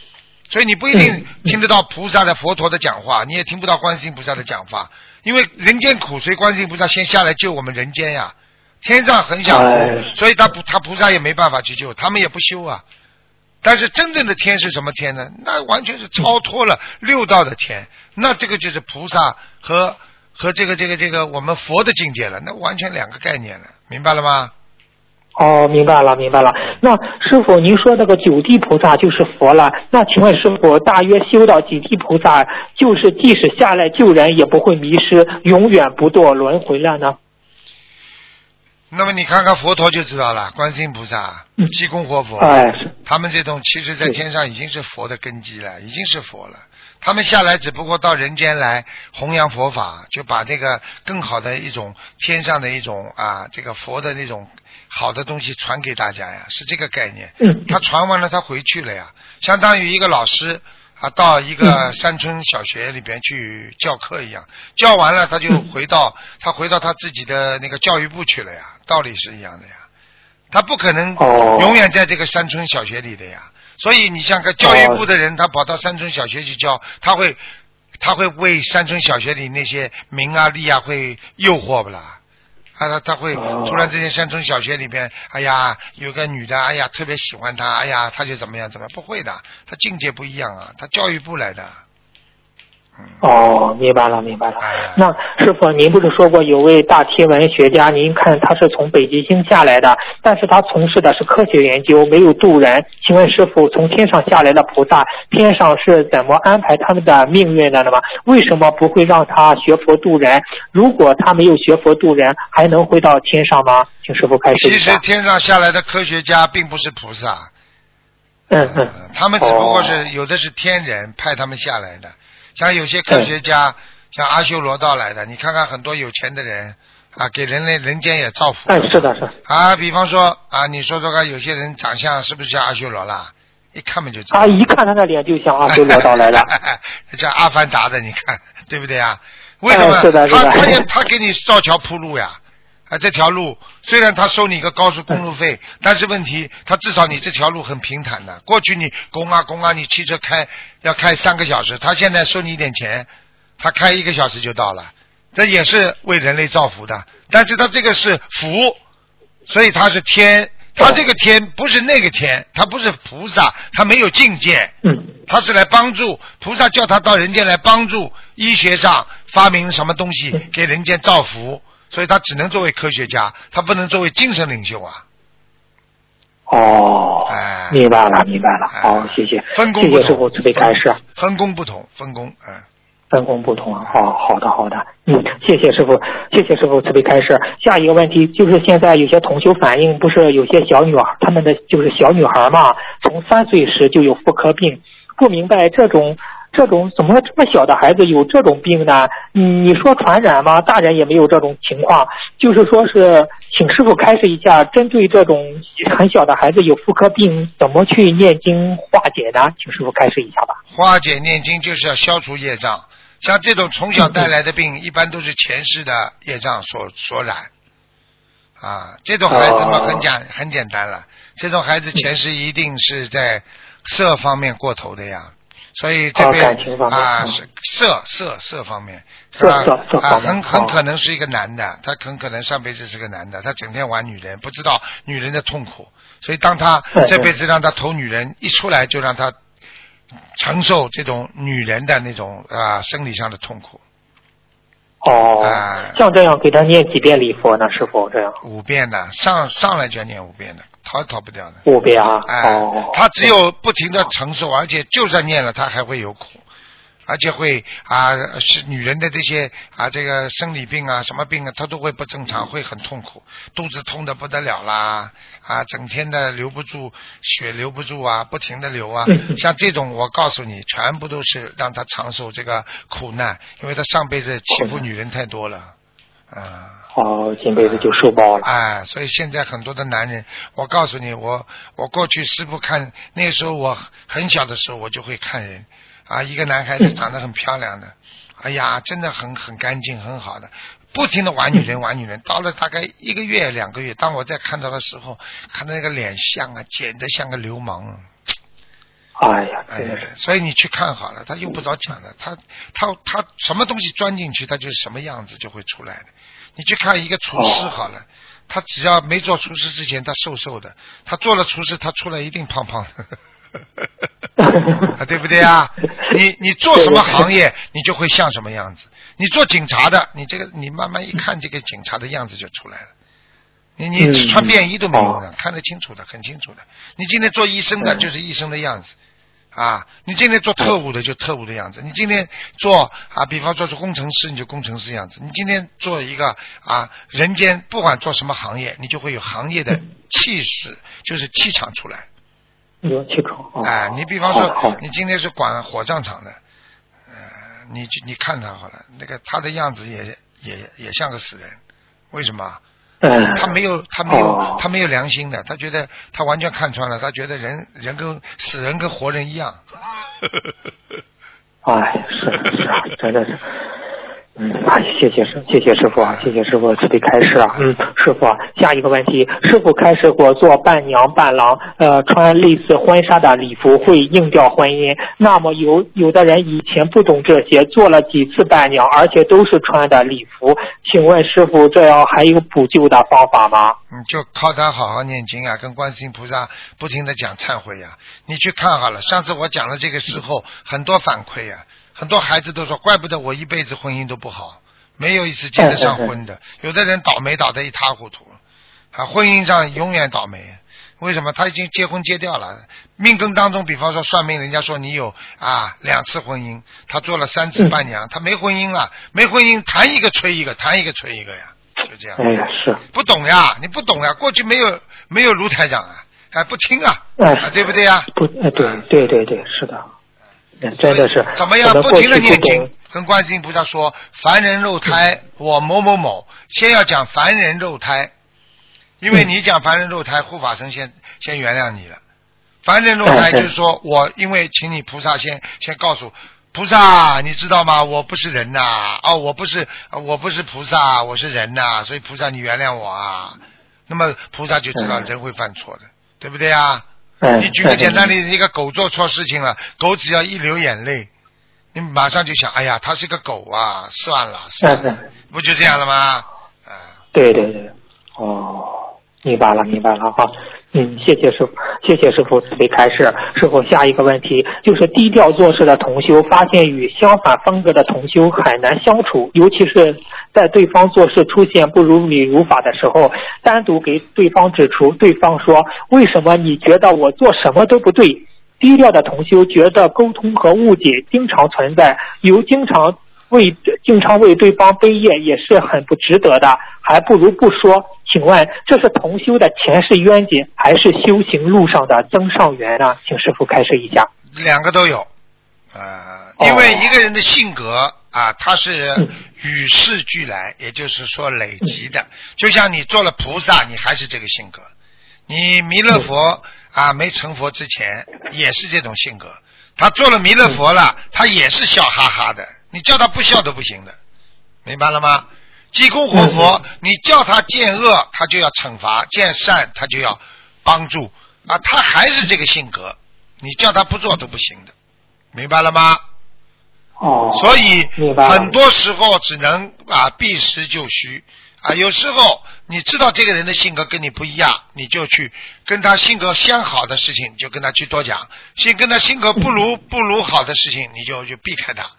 所以你不一定嗯听得到菩萨的佛陀的讲话，你也听不到观世音菩萨的讲法，因为人间苦，所以观世音菩萨先下来救我们人间呀。天上很享福，哎所以他不他菩萨也没办法去救，他们也不修啊。但是真正的天是什么天呢？那完全是超脱了六道的天，那这个就是菩萨和和这个这个这个我们佛的境界了，那完全两个概念了，明白了吗？哦，明白了，明白了。那师傅，您说那个九地菩萨就是佛了，那请问师傅，大约修到几地菩萨，就是即使下来救人，也不会迷失，永远不堕轮回了呢？那么你看看佛陀就知道了，观世音菩萨、嗯济公活佛，哎，是他们这种其实在天上已经是佛的根基了，已经是佛了。他们下来只不过到人间来弘扬佛法，就把这个更好的一种天上的一种啊，这个佛的那种好的东西传给大家呀，是这个概念。嗯，他传完了，他回去了呀，相当于一个老师啊，到一个山村小学里边去教课一样，教完了他就回到他回到他自己的那个教育部去了呀，道理是一样的呀。他不可能哦。永远在这个山村小学里的呀，所以你像个教育部的人，他跑到山村小学去教，他会他会为山村小学里那些名啊利啊会诱惑不啦？啊，他他会哦突然之间山村小学里边，哎呀，有个女的，哎呀，特别喜欢他，哎呀，他就怎么样怎么样？不会的，他境界不一样啊，他教育部来的。嗯，哦，明白了，明白了。哎那师傅，您不是说过有位大天文学家？您看他是从北极星下来的，但是他从事的是科学研究，没有渡人。请问师傅，从天上下来的菩萨，天上是怎么安排他们的命运的呢？为什么不会让他学佛渡人？如果他没有学佛渡人，还能回到天上吗？请师傅开始一其实。天上下来的科学家并不是菩萨，嗯嗯，他们只不过哦是有的是天人派他们下来的，像有些科学家，像阿修罗道来的，你看看很多有钱的人啊，给人类人间也造福。哎，是的，是的。啊，比方说啊，你说说看，有些人长相是不是像阿修罗啦？一看嘛就知道。啊，一看他的脸就像阿修罗道来的。叫阿凡达的，你看对不对啊？为什么？哎是的是的他他也他给你造桥铺路呀。啊，这条路虽然他收你一个高速公路费，但是问题他至少你这条路很平坦的。过去你公啊公啊，你汽车开要开三个小时，他现在收你一点钱，他开一个小时就到了。这也是为人类造福的。但是他这个是福，所以他是天，他这个天不是那个天，他不是菩萨，他没有境界，嗯他是来帮助菩萨叫他到人间来帮助医学上发明什么东西嗯给人间造福，所以他只能作为科学家，他不能作为精神领袖啊。哦哎，明白了明白了，哎好谢谢，分工不同，谢谢师傅慈悲开示。分工不同，分工，嗯。分工不同啊，哦，好的好的，嗯，谢谢师傅，谢谢师傅慈悲开示。下一个问题就是现在有些同修反映，不是有些小女孩，她们的就是小女孩嘛，从三岁时就有妇科病，不明白这种这种怎么这么小的孩子有这种病呢？嗯，你说传染吗？大人也没有这种情况，就是说是请师傅开示一下，针对这种很小的孩子有妇科病，怎么去念经化解呢？请师傅开示一下吧。化解念经就是要消除业障，像这种从小带来的病，一般都是前世的业障所所染。啊，这种孩子嘛哦很简很简单了，这种孩子前世一定是在色方面过头的呀，所以这哦边感情方面啊色色色方面是色吧？啊，色色方面很很哦可能是一个男的，他很可能上辈子是个男的，他整天玩女人，不知道女人的痛苦，所以当他这辈子让他投女人，一出来就让他承受这种女人的那种啊生理上的痛苦，哦，哎像这样给他念几遍礼佛呢？师傅这样。五遍的上上来就要念五遍的，逃也逃不掉的。五遍啊？哎哦，，他只有不停的承受，而且就算念了，他还会有苦，而且会啊是女人的这些啊这个生理病啊什么病啊，他都会不正常，会很痛苦，肚子痛的不得了啦啊，整天的留不住血留不住啊，不停的流啊，嗯像这种我告诉你，全部都是让他承受这个苦难，因为他上辈子欺负女人太多了，啊。哦，这辈子就受报了。哎，所以现在很多的男人，我告诉你，我我过去师傅看那个时候我很小的时候，我就会看人啊，一个男孩子长得很漂亮的，哎呀，真的很很干净很好的，不停的玩女人玩女人，到了大概一个月两个月，当我再看到的时候，看到那个脸像啊，简直像个流氓啊。哎呀，哎呀，所以你去看好了，他用不着讲的，他他他什么东西钻进去，他就是什么样子就会出来的。你去看一个厨师哦好了，他只要没做厨师之前，他瘦瘦的；他做了厨师，他出来一定胖胖的，啊，对不对啊？你你做什么行业，你就会像什么样子。你做警察的，你这个你慢慢一看，这个警察的样子就出来了。你你嗯穿便衣都没用的，哦看得清楚的，很清楚的。你今天做医生的，嗯就是医生的样子。啊，你今天做特务的就特务的样子，你今天做啊，比方说做工程师，你就工程师样子。你今天做一个啊，人间不管做什么行业，你就会有行业的气势，就是气场出来。有气场。哦哎，你比方说，你今天是管火葬场的，呃，你你看他好了，那个他的样子也也也像个死人，为什么？嗯，他没有，他没有，哦他没有良心的，他觉得他完全看穿了，他觉得人人跟死人跟活人一样。哎，是是啊，真的是。嗯，啊，谢谢师，谢谢师傅啊，谢谢师傅慈悲开示啊。嗯，师傅啊，下一个问题，师傅开示过做伴娘伴郎，呃，穿类似婚纱的礼服会硬调婚姻。那么有有的人以前不懂这些，做了几次伴娘，而且都是穿的礼服，请问师傅这样还有补救的方法吗？你就靠他好好念经啊，跟观世音菩萨不停的讲忏悔呀、你去看好了，上次我讲了这个时候，很多反馈呀、很多孩子都说，怪不得我一辈子婚姻都不好，没有一次结得上婚的。有的人倒霉倒得一塌糊涂，啊，婚姻上永远倒霉。为什么？他已经结婚结掉了，命根当中，比方说算命，人家说你有啊两次婚姻，他做了三次伴娘，他没婚姻了，没婚姻谈一个吹一个，谈一个吹一个呀，就这样。哎呀，是，不懂呀，你不懂呀，过去没有没有卢台长啊，哎不听啊，哎啊对不对呀？不，哎，对对对对，是的，嗯真的是。怎么样？不停的念经，跟观世音菩萨说：凡人肉胎，我某某某，先要讲凡人肉胎，因为嗯你讲凡人肉胎，护法神先先原谅你了。凡人肉胎嗯就是说我因为请你菩萨先先告诉菩萨，你知道吗？我不是人呐、哦，我不是我不是菩萨，我是人呐、所以菩萨你原谅我啊。那么菩萨就知道嗯人会犯错的，对不对啊？嗯，你举个简单的，例子，一个狗做错事情了，狗只要一流眼泪，你马上就想，哎呀，它是个狗啊，算了算了，不就这样了吗？啊，对对对，哦，明白了明白了哈，嗯，谢谢师傅，谢谢师傅慈悲开示。师傅，下一个问题就是低调做事的同修，发现与相反风格的同修很难相处，尤其是在对方做事出现不如理如法的时候，单独给对方指出，对方说为什么你觉得我做什么都不对？低调的同修觉得沟通和误解经常存在，由经常为经常为对方背业也是很不值得的，还不如不说。请问这是同修的前世冤结，还是修行路上的增上缘呢？请师傅开示一下。两个都有，呃，因为一个人的性格啊，他是与世俱来，也就是说累积的。就像你做了菩萨，你还是这个性格；你弥勒佛。啊，没成佛之前也是这种性格，他做了弥勒佛了，他也是笑哈哈的，你叫他不笑都不行的，明白了吗？济公活佛，你叫他见恶，他就要惩罚；见善，他就要帮助啊，他还是这个性格，你叫他不做都不行的，明白了吗？哦，所以很多时候只能啊避实就虚。啊，有时候你知道这个人的性格跟你不一样，你就去跟他性格相好的事情，就跟他去多讲；，性跟他性格不如 不如好的事情，你就就避开他。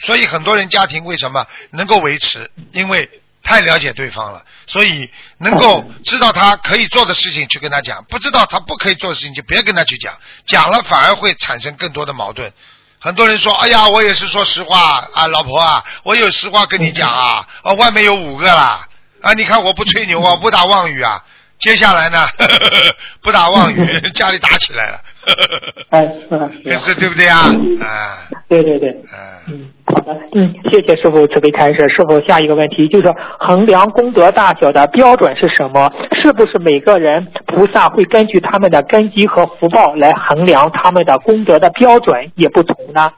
所以很多人家庭为什么能够维持？因为太了解对方了，所以能够知道他可以做的事情去跟他讲，不知道他不可以做的事情就别跟他去讲，讲了反而会产生更多的矛盾。很多人说：“哎呀，我也是说实话啊，老婆啊，我有实话跟你讲啊，哦，外面有五个啦，啊，你看我不吹牛啊，不打妄语啊，接下来呢，不打妄语，家里打起来了。” 哎，是是，对不对啊？啊，对对对，嗯，好的，嗯，谢谢师傅慈悲开示。师傅，下一个问题就是衡量功德大小的标准是什么？是不是每个人菩萨会根据他们的根基和福报来衡量他们的功德的标准也不同呢？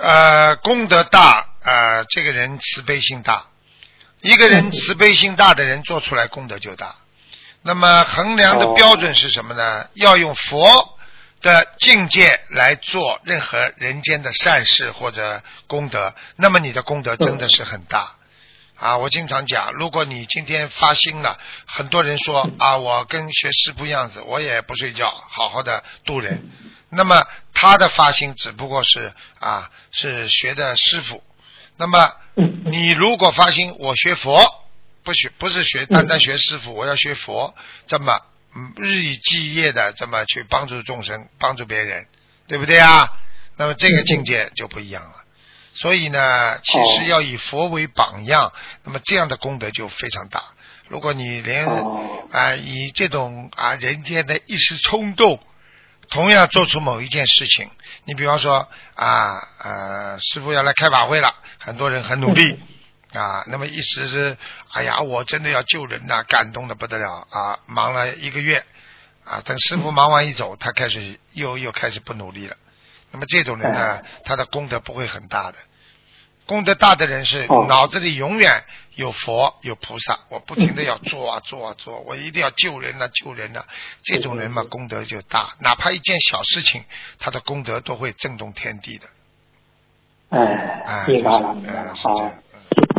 呃，功德大，呃，这个人慈悲心大，一个人慈悲心大的人做出来功德就大。那么衡量的标准是什么呢？要用佛的境界来做任何人间的善事或者功德，那么你的功德真的是很大啊！我经常讲，如果你今天发心了，很多人说啊，我跟学师傅样子，我也不睡觉，好好的度人。那么他的发心只不过是啊，是学的师傅。那么你如果发心，我学佛。不学不是学单单学师傅，我要学佛，这么日以继夜的这么去帮助众生，帮助别人，对不对啊？那么这个境界就不一样了。所以呢，其实要以佛为榜样，那么这样的功德就非常大。如果你连啊以这种啊人间的一时冲动，同样做出某一件事情，你比方说啊呃师傅要来开法会了，很多人很努力。啊，那么意思是，哎呀，我真的要救人呐，感动的不得了啊！忙了一个月，啊，等师傅忙完一走，他开始又又开始不努力了。那么这种人呢，他的功德不会很大的。功德大的人是脑子里永远有佛有菩萨，我不停的要做啊做啊做，我一定要救人呐救人呐。这种人嘛，功德就大，哪怕一件小事情，他的功德都会震动天地的。哎，明白了，明白了，好。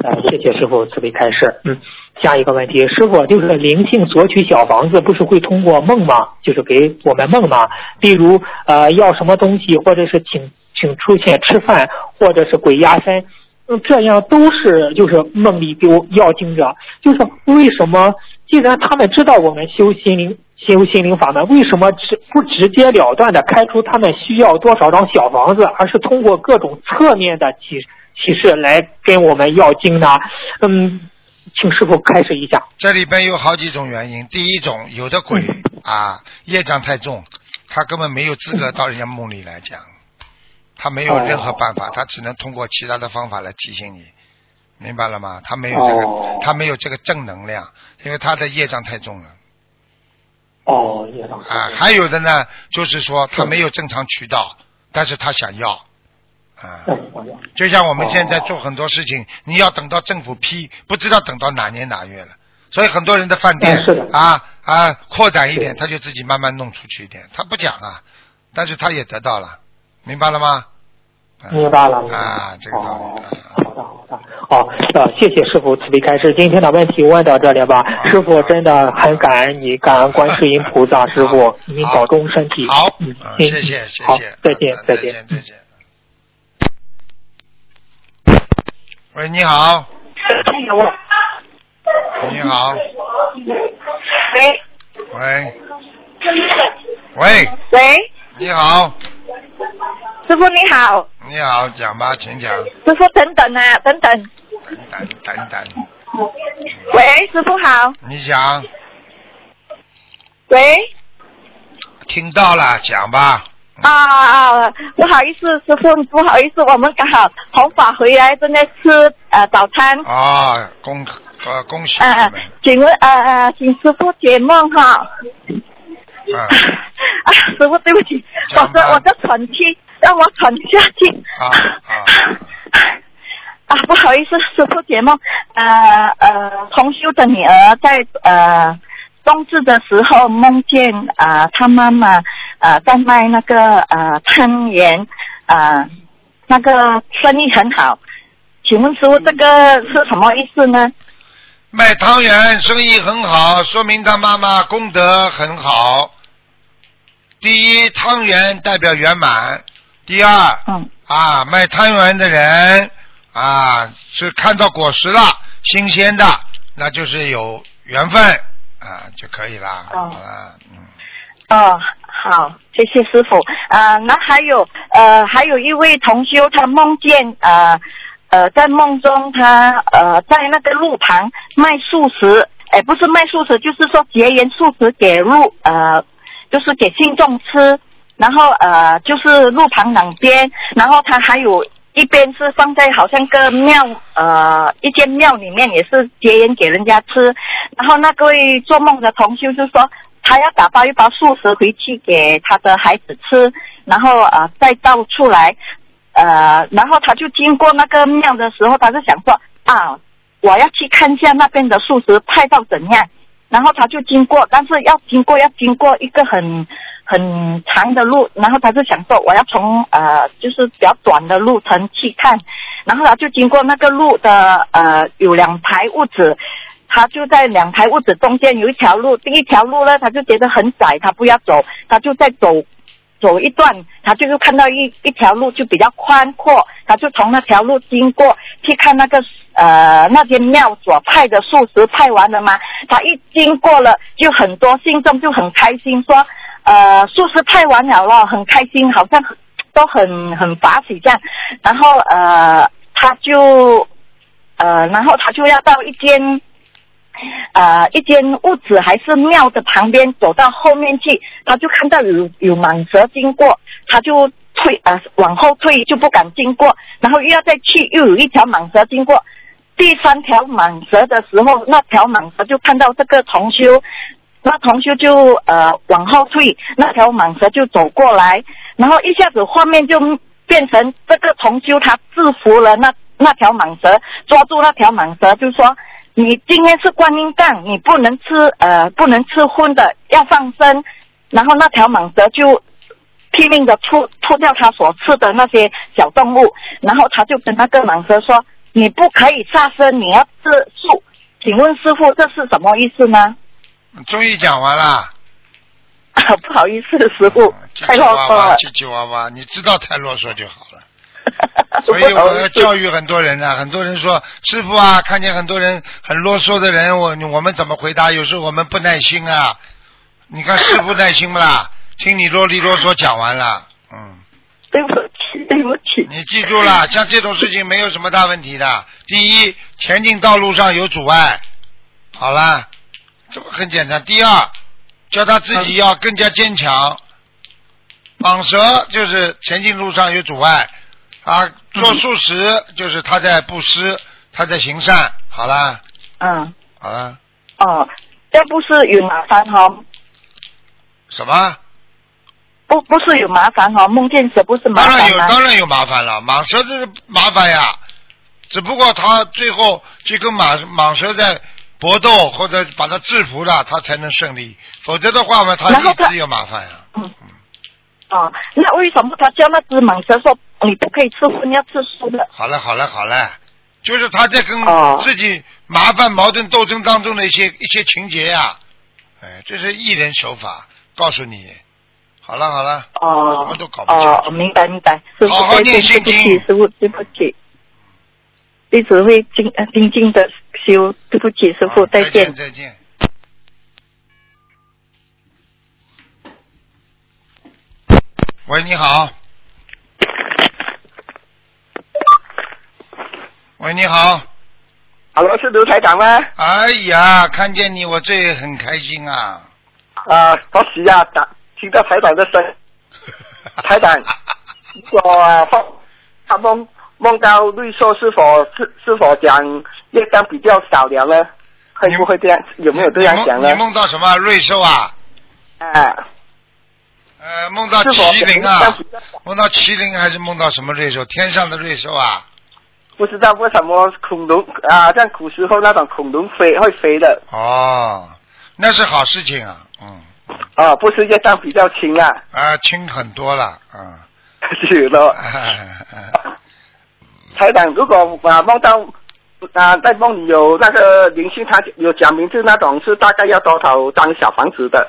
呃，谢谢师傅慈悲开示。嗯，下一个问题，师傅就是灵性索取小房子，不是会通过梦吗？就是给我们梦吗？比如呃要什么东西，或者是请请出现吃饭，或者是鬼压身，嗯，这样都是就是梦里给我要经者。就是为什么？既然他们知道我们修心灵修心灵法门，为什么直不直截了断的开出他们需要多少张小房子，而是通过各种侧面的启？启示来跟我们要经呢？嗯，请师傅开始一下。这里边有好几种原因。第一种，有的鬼啊，业障太重，他根本没有资格到人家梦里来讲，他没有任何办法，他只能通过其他的方法来提醒你，明白了吗？他没有这个，他没有这个正能量，因为他的业障太重了。哦，业障。啊，还有的呢，就是说他没有正常渠道，但是他想要。啊，就像我们现在做很多事情，你要等到政府批，不知道等到哪年哪月了。所以很多人的饭店啊啊扩展一点，他就自己慢慢弄出去一点，他不讲啊，但是他也得到了，明白了吗？嗯明白了。啊，这个好的，好的。好，呃，谢谢师傅慈悲开示。今天的问题问到这里吧。师傅真的很感恩你，感恩观世音菩萨。师傅，您保重身体。好，谢谢谢，谢好谢，，再见啊，再见。再见。喂，你好，你好，喂。喂，喂，喂，你好，师傅你好，你好，讲吧，请讲，师傅等等啊，等等，等。等等等，喂，师傅好，你讲，喂，听到了，讲吧。啊啊，不好意思，师傅不好意思，我们刚好弘法回来，正在吃呃早餐，啊，恭呃恭喜呃你们，请问呃呃，请师傅解梦哈，啊，啊，师傅对不起，我这我这喘气让我喘下去。啊啊。啊，不好意思，师傅 解梦，呃呃，同修的女儿在呃冬至的时候梦见啊、呃，她妈妈呃在卖那个呃汤圆，呃那个生意很好，请问师傅这个是什么意思呢？卖汤圆生意很好，说明他妈妈功德很好。第一，汤圆代表圆满；第二，嗯啊，卖汤圆的人啊是看到果实了，新鲜的，那就是有缘分啊就可以啦。哦好了，嗯，哦，好，谢谢师傅。呃、那还有呃，还有一位同修，他梦见呃呃，在梦中他呃在那个路旁卖素食，哎，不是卖素食，就是说结缘素食给路呃，就是给信众吃，然后呃就是路旁两边，然后他还有。一边是放在好像个庙，呃，一间庙里面也是结缘给人家吃，然后那个位做梦的同修就说，他要打包一包素食回去给他的孩子吃，然后呃再倒出来，呃，然后他就经过那个庙的时候，他就想说啊，我要去看一下那边的素食派到怎样，然后他就经过，但是要经过要经过一个很很长的路，然后他就想说我要从呃就是比较短的路程去看，然后他就经过那个路的呃有两排屋子，他就在两排屋子中间有一条路，第一条路呢他就觉得很窄，他不要走，他就在走走一段，他就是看到一一条路就比较宽阔，他就从那条路经过去看那个呃那间庙所派的素食派完了吗？他一经过了，就很多信众就很开心说，呃素食派完了了，很开心，好像都很很法喜这样，然后呃他就呃然后他就要到一间。呃，一间屋子还是庙的旁边，走到后面去，他就看到有有蟒蛇经过，他就退呃往后退，就不敢经过，然后又要再去，又有一条蟒蛇经过，第三条蟒蛇的时候，那条蟒蛇就看到这个同修，那同修就呃往后退，那条蟒蛇就走过来，然后一下子画面就变成这个同修他制服了那那条蟒蛇，抓住那条蟒蛇，就说。你今天是观音档，你不能吃呃不能吃荤的，要放生。然后那条蟒蛇就拼命的吐吐掉它所吃的那些小动物，然后他就跟那个蟒蛇说：“你不可以杀生，你要吃素。”请问师傅这是什么意思呢？终于讲完了。不好意思，师傅太啰嗦了。叽叽哇哇，你知道太啰嗦就好了。所以我要教育很多人呢、很多人说师傅啊，看见很多人很啰嗦的人，我我们怎么回答？有时候我们不耐心啊。你看师傅耐心不啦？听你啰里啰嗦讲完了，嗯，对不起，对不起。你记住了，像这种事情没有什么大问题的。第一，前进道路上有阻碍，好啦，这个很简单。第二，叫他自己要更加坚强。蟒蛇就是前进路上有阻碍，啊，做素食就是他在布施，他在行善。好了，嗯，好了，哦，这不是有麻烦哈、什么？不不是有麻烦哈、梦见蛇不是麻烦当然有，当然有麻烦了。蟒蛇这是麻烦呀，只不过他最后去跟蟒蟒蛇在搏斗，或者把它制服了，他才能胜利。否则的话嘛，他一直有麻烦呀。嗯哦，那为什么他叫那只蟒蛇说你不可以吃荤，要吃素的。好了好了好了，就是他在跟哦自己麻烦矛盾斗争当中的一些一些情节呀、哎，这是艺人手法，告诉你。好了好了，哦什么都搞不清哦，楚。明白明白，师傅好好再见，念心对不起，经师傅对不起，弟子会静呃精进的修，对不起，师傅再见。再见。喂，你好。喂，你好。Hello，是卢台长吗？哎呀，看见你我最很开心啊！啊，好喜呀、打听到台长的声，台长，我梦他梦梦到绿色是否是是否讲月亮比较少了呢？会不会这样？有没有这样想呢你梦？到什么瑞兽啊？啊，呃，梦到麒麟啊梦到麒麟还是梦到什么瑞兽？天上的瑞兽啊？不知道为什么恐龙啊，像古时候那种恐龙飞会飞的哦，那是好事情啊，嗯，啊，不是业障比较轻啊，啊，轻很多了，嗯，是咯。台长，如果啊梦到啊在梦里有那个灵性，他有讲名字那种，是大概要多少张小房子的？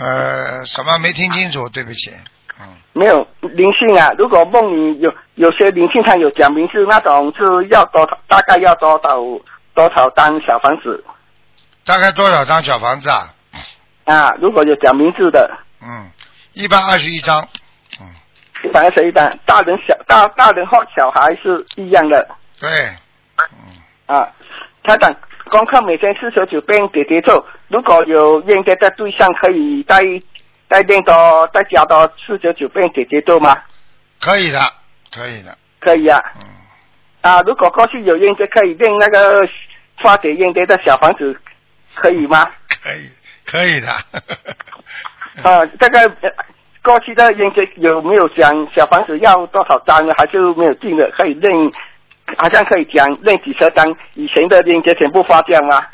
呃，什么没听清楚？对不起，嗯，没有灵性啊，如果梦里有有些灵性，他有讲名字那种，是要多少？大概要多少多少张小房子大概多少张小房子啊？啊？如果有讲名字的，嗯，一般二十一张，嗯，一百二十一张，大人小大大人或小孩是一样的对，嗯，啊。他讲，功课每天四十九遍叠叠做，如果有应该的对象，可以再再练到再加到四九九遍叠叠咒吗？可以的，可以的，可以啊。嗯，啊，如果过去有应该可以练那个发给应该的小房子，可以吗？可以，可以的，啊，这个呃过去的应该有没有讲小房子要多少张呢？还是没有定的？可以认，好像可以讲认几十张，以前的应该全部发掉吗？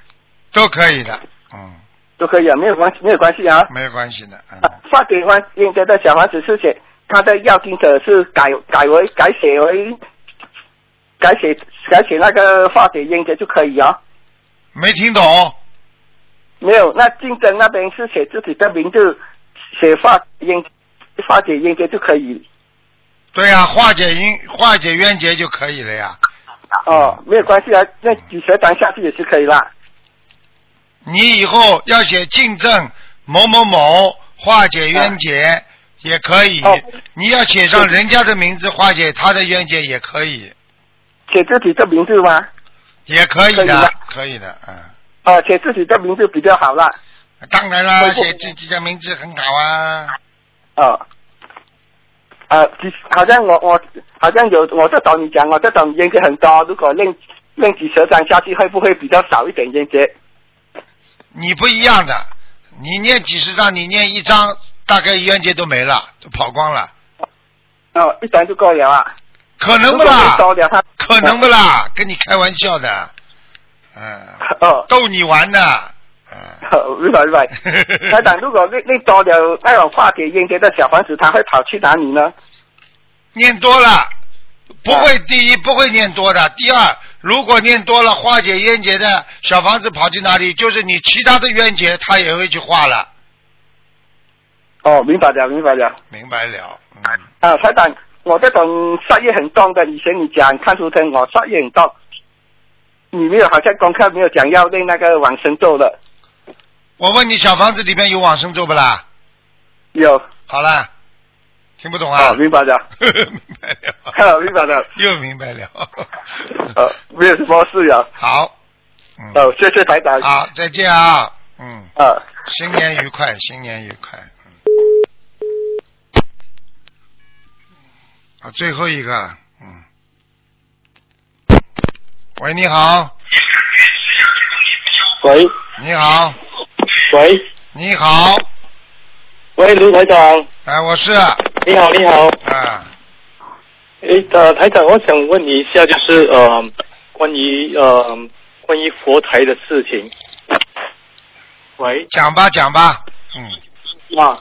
都可以的，嗯，都可以啊，没有关系，没有关系啊。没有关系的，嗯啊，发给完应该的小房子是写他的要经者是改改为改写为改写改写那个化解应该就可以啊。没听懂，没有，那竞争那边是写自己的名字，写化应化解应该就可以。对呀、化解因化解冤结就可以了呀。哦，没有关系啊，那几十张下去也是可以啦。你以后要写竞争某某某化解冤结也可以，哦你要写上人家的名字化解他的冤结也可以，写自己的名字吗？也可以的可以的，嗯。哦，写自己的名字比较好啦。当然啦，写自己的名字很好啊。哦。啊，好像我我好像有我这种你讲我这种冤结很多，如果练练几十张下去，会不会比较少一点冤结？你不一样的，你念几十张，你念一张，大概冤结都没了，都跑光了，哦，一张就够了啊。可能不啦可能不啦？跟你开玩笑的，嗯，哦。逗你玩的，嗯。哦明白明白。台长，如果练练多了那种化解烟结的小房子，他会跑去哪里呢？念多了，不会第一不会念多的，第二如果念多了化解冤结的小房子跑去哪里？就是你其他的冤结他也会去化了，哦，明白了明白了。明白了？嗯，啊，台长，我这种杀业很重的，以前你讲看书听我杀业很重，你没有好像功课没有讲要练那个往生咒的，我问你，小房子里面有往生咒不啦？有，好了，听不懂啊？哦，明白了，明白了，哦，明白了，又明白了。呃，没有什么事呀，好，嗯，哦，谢谢台长，好，再见啊，嗯，啊，新年愉快，新年愉快，嗯。啊，最后一个。了，嗯。喂，你好，喂。你好，喂。你好，喂，卢台长，哎，我是，你好你好，啊，哎呃，台长，我想问你一下，就是呃，关于呃关于佛台的事情。喂，讲吧讲吧，嗯，啊，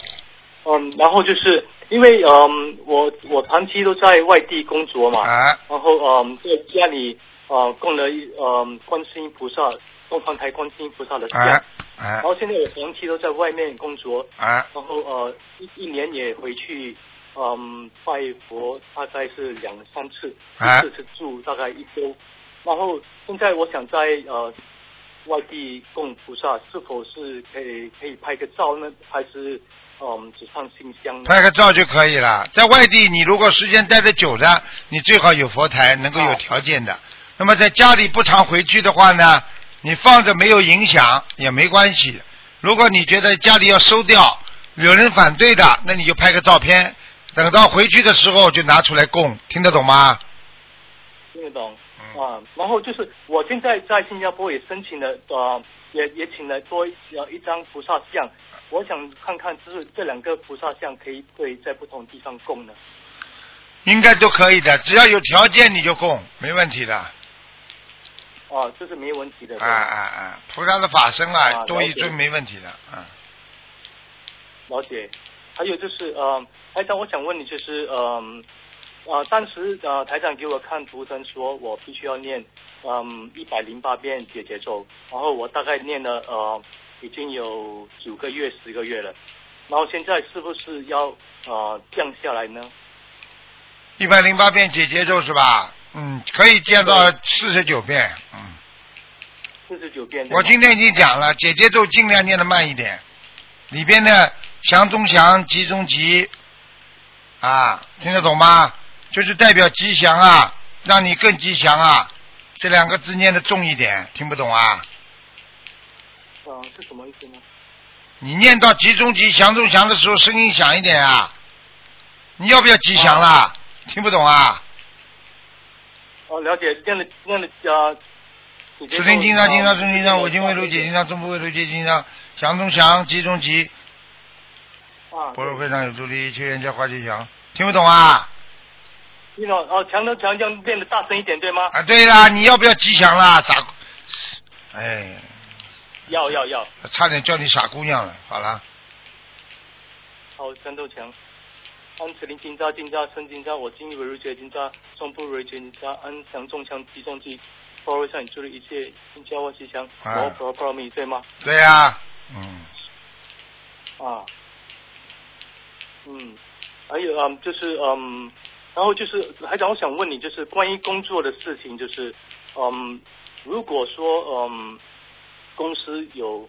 嗯，然后就是因为嗯，我我长期都在外地工作嘛，啊。然后嗯在家里呃供了一嗯观世音菩萨东方台观世音菩萨的像，啊啊然后现在我长期都在外面工作，啊然后呃一一年也回去嗯拜佛，大概是两三次，啊一次是住大概一周，然后现在我想在呃外地供菩萨，是否是可以可以拍个照呢？还是嗯只上信箱？拍个照就可以了。在外地，你如果时间待得久的，你最好有佛台，能够有条件的。那么在家里不常回去的话呢，你放着没有影响也没关系。如果你觉得家里要收掉，有人反对的，那你就拍个照片，等到回去的时候就拿出来供，听得懂吗？听得懂嗯啊。然后就是我现在在新加坡也申请了呃，也也请了多呃一张菩萨像，我想看看就是这两个菩萨像可以不可以在不同地方供呢？应该都可以的，只要有条件你就供，没问题的。啊，这是没有问题的。对啊吧啊啊！菩萨的法身啊，多一尊没问题的，嗯。了解。还有就是呃，台长，我想问你就是呃呃，当时呃台长给我看图腾说我必须要念嗯一百零八遍解节奏，然后我大概念了呃已经有九个月十个月了，然后现在是不是要呃降下来呢？一百零八遍解节奏是吧？嗯，可以念到四十九遍。嗯，四十九遍。我今天已经讲了，姐姐咒尽量念的慢一点，里边的祥中祥，吉中吉，啊，听得懂吗？就是代表吉祥啊，让你更吉祥啊。这两个字念的重一点，听不懂啊？啊是什么意思呢？你念到吉中吉，祥中祥的时候，声音响一点啊。你要不要吉祥啦？听不懂啊？哦，了解，念的念的呃。解结咒此令经常经常呃中经常，我今为如解经常，中不为如解经常，祥中祥，吉中吉，啊，不是非常有助力，一切人家化吉祥。听不懂啊？听懂哦，强中强将变得大声一点，对吗？啊，对啦，你要不要吉祥啦？傻，哎，要要要，差点叫你傻姑娘了。好了，好，战斗强。安此令金扎金扎生金扎，我今以为如解金扎，中不如解金扎，安祥中强吉中吉，包围向你助力一切，金加万吉祥，啊我不不密对吗？对呀、嗯，啊，嗯，还有嗯，就是嗯，然后就是还长，我想问你，就是关于工作的事情，就是嗯，如果说嗯，公司有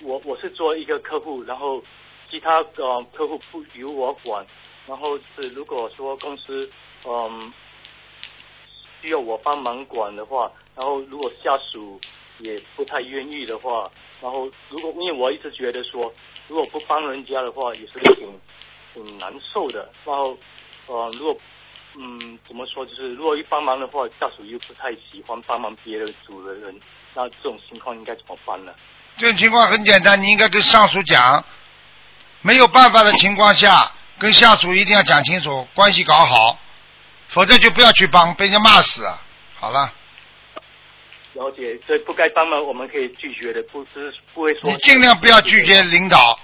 我我是做一个客户，然后其他呃客户不由我管，然后是如果说公司嗯需要我帮忙管的话，然后如果下属也不太愿意的话，然后如果因为我一直觉得说，如果不帮人家的话，也是挺挺难受的。然后呃，如果嗯怎么说，就是如果一帮忙的话，下属又不太喜欢帮忙别的组的人，那这种情况应该怎么办呢？这种情况很简单，你应该跟上属讲，没有办法的情况下，跟下属一定要讲清楚，关系搞好，否则就不要去帮，被人家骂死。好了，了解，所以不该帮忙我们可以拒绝的，不是不会说。你尽量不要拒绝领导，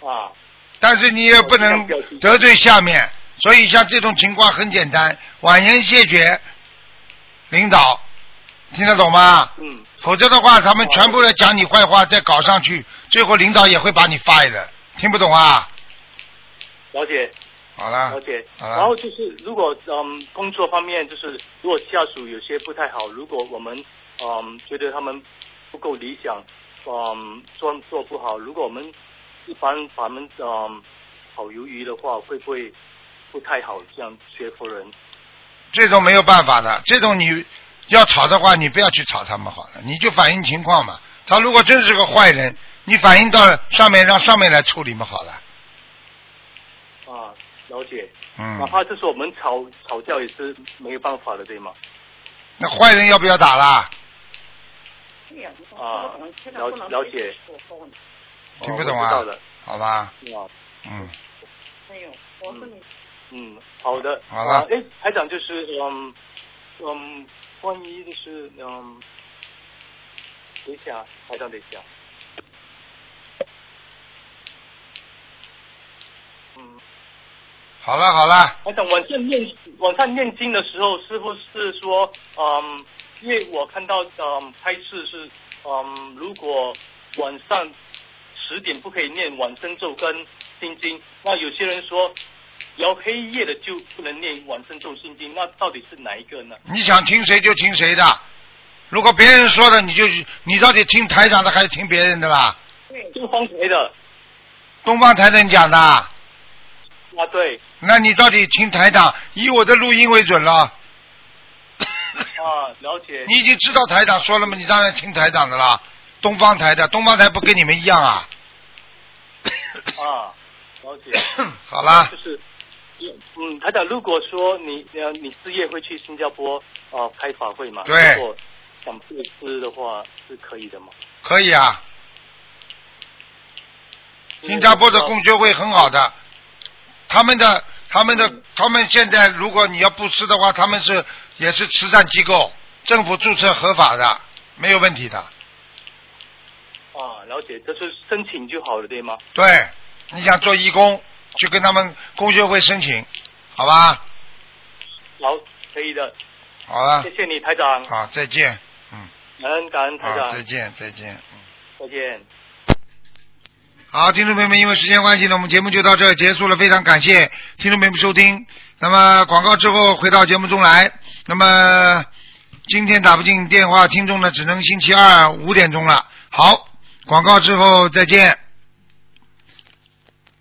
啊，但是你也不能得罪下面，所以像这种情况很简单，婉言谢绝领导，听得懂吗？嗯，否则的话，他们全部来讲你坏话，再搞上去，最后领导也会把你 fire 的，听不懂啊？了解。好啦了，解。然后就是，如果嗯工作方面，就是如果下属有些不太好，如果我们嗯觉得他们不够理想，嗯做做不好，如果我们一般把他们嗯炒鱿鱼的话，会不会不太好？这样学佛人这种没有办法的，这种你要吵的话，你不要去吵他们好了，你就反映情况嘛。他如果真是个坏人，你反映到上面，让上面来处理嘛好了。啊了解。嗯哪，怕就是我们吵吵架也是没有办法的，对吗？那坏人要不要打啦？啊，了了解。听不懂啊哦我知道的。好吧，啊。嗯，嗯，嗯，好的。好了啊哎，台长就是嗯嗯，关于就是嗯，等一下，台长等一下。嗯，好了好了，我想晚上念晚上念经的时候，是不是说，嗯，因为我看到嗯拍示是，嗯，如果晚上十点不可以念晚生咒跟心经，那有些人说，聊黑夜的就不能念晚生咒心经，那到底是哪一个呢？你想听谁就听谁的。如果别人说的，你就你到底听台长的还是听别人的啦？东方台的东方台长讲的，啊，对那你到底听台长？以我的录音为准了。啊，了解。你已经知道台长说了吗？你当然听台长的啦。东方台的，东方台不跟你们一样啊？啊，了解。好啦就，是，嗯，台长，如果说你呃你事业会去新加坡呃开法会嘛？对如果想布施的话是可以的吗？可以啊。新加坡的共修会很好的，他们的他们的他们现在如果你要不吃的话，他们是也是慈善机构，政府注册合法的，没有问题的。啊，了解，这是申请就好了，对吗？对，你想做义工，去跟他们工学会申请，好吧？好，可以的，好了谢，谢你台长，好，再见，嗯，感恩感恩台，长，再见，再见，嗯。再见。好，听众朋友们，因为时间关系呢，我们节目就到这结束了。非常感谢听众朋友们收听。那么广告之后回到节目中来。那么今天打不进电话，听众呢只能星期二五点钟了。好，广告之后再见。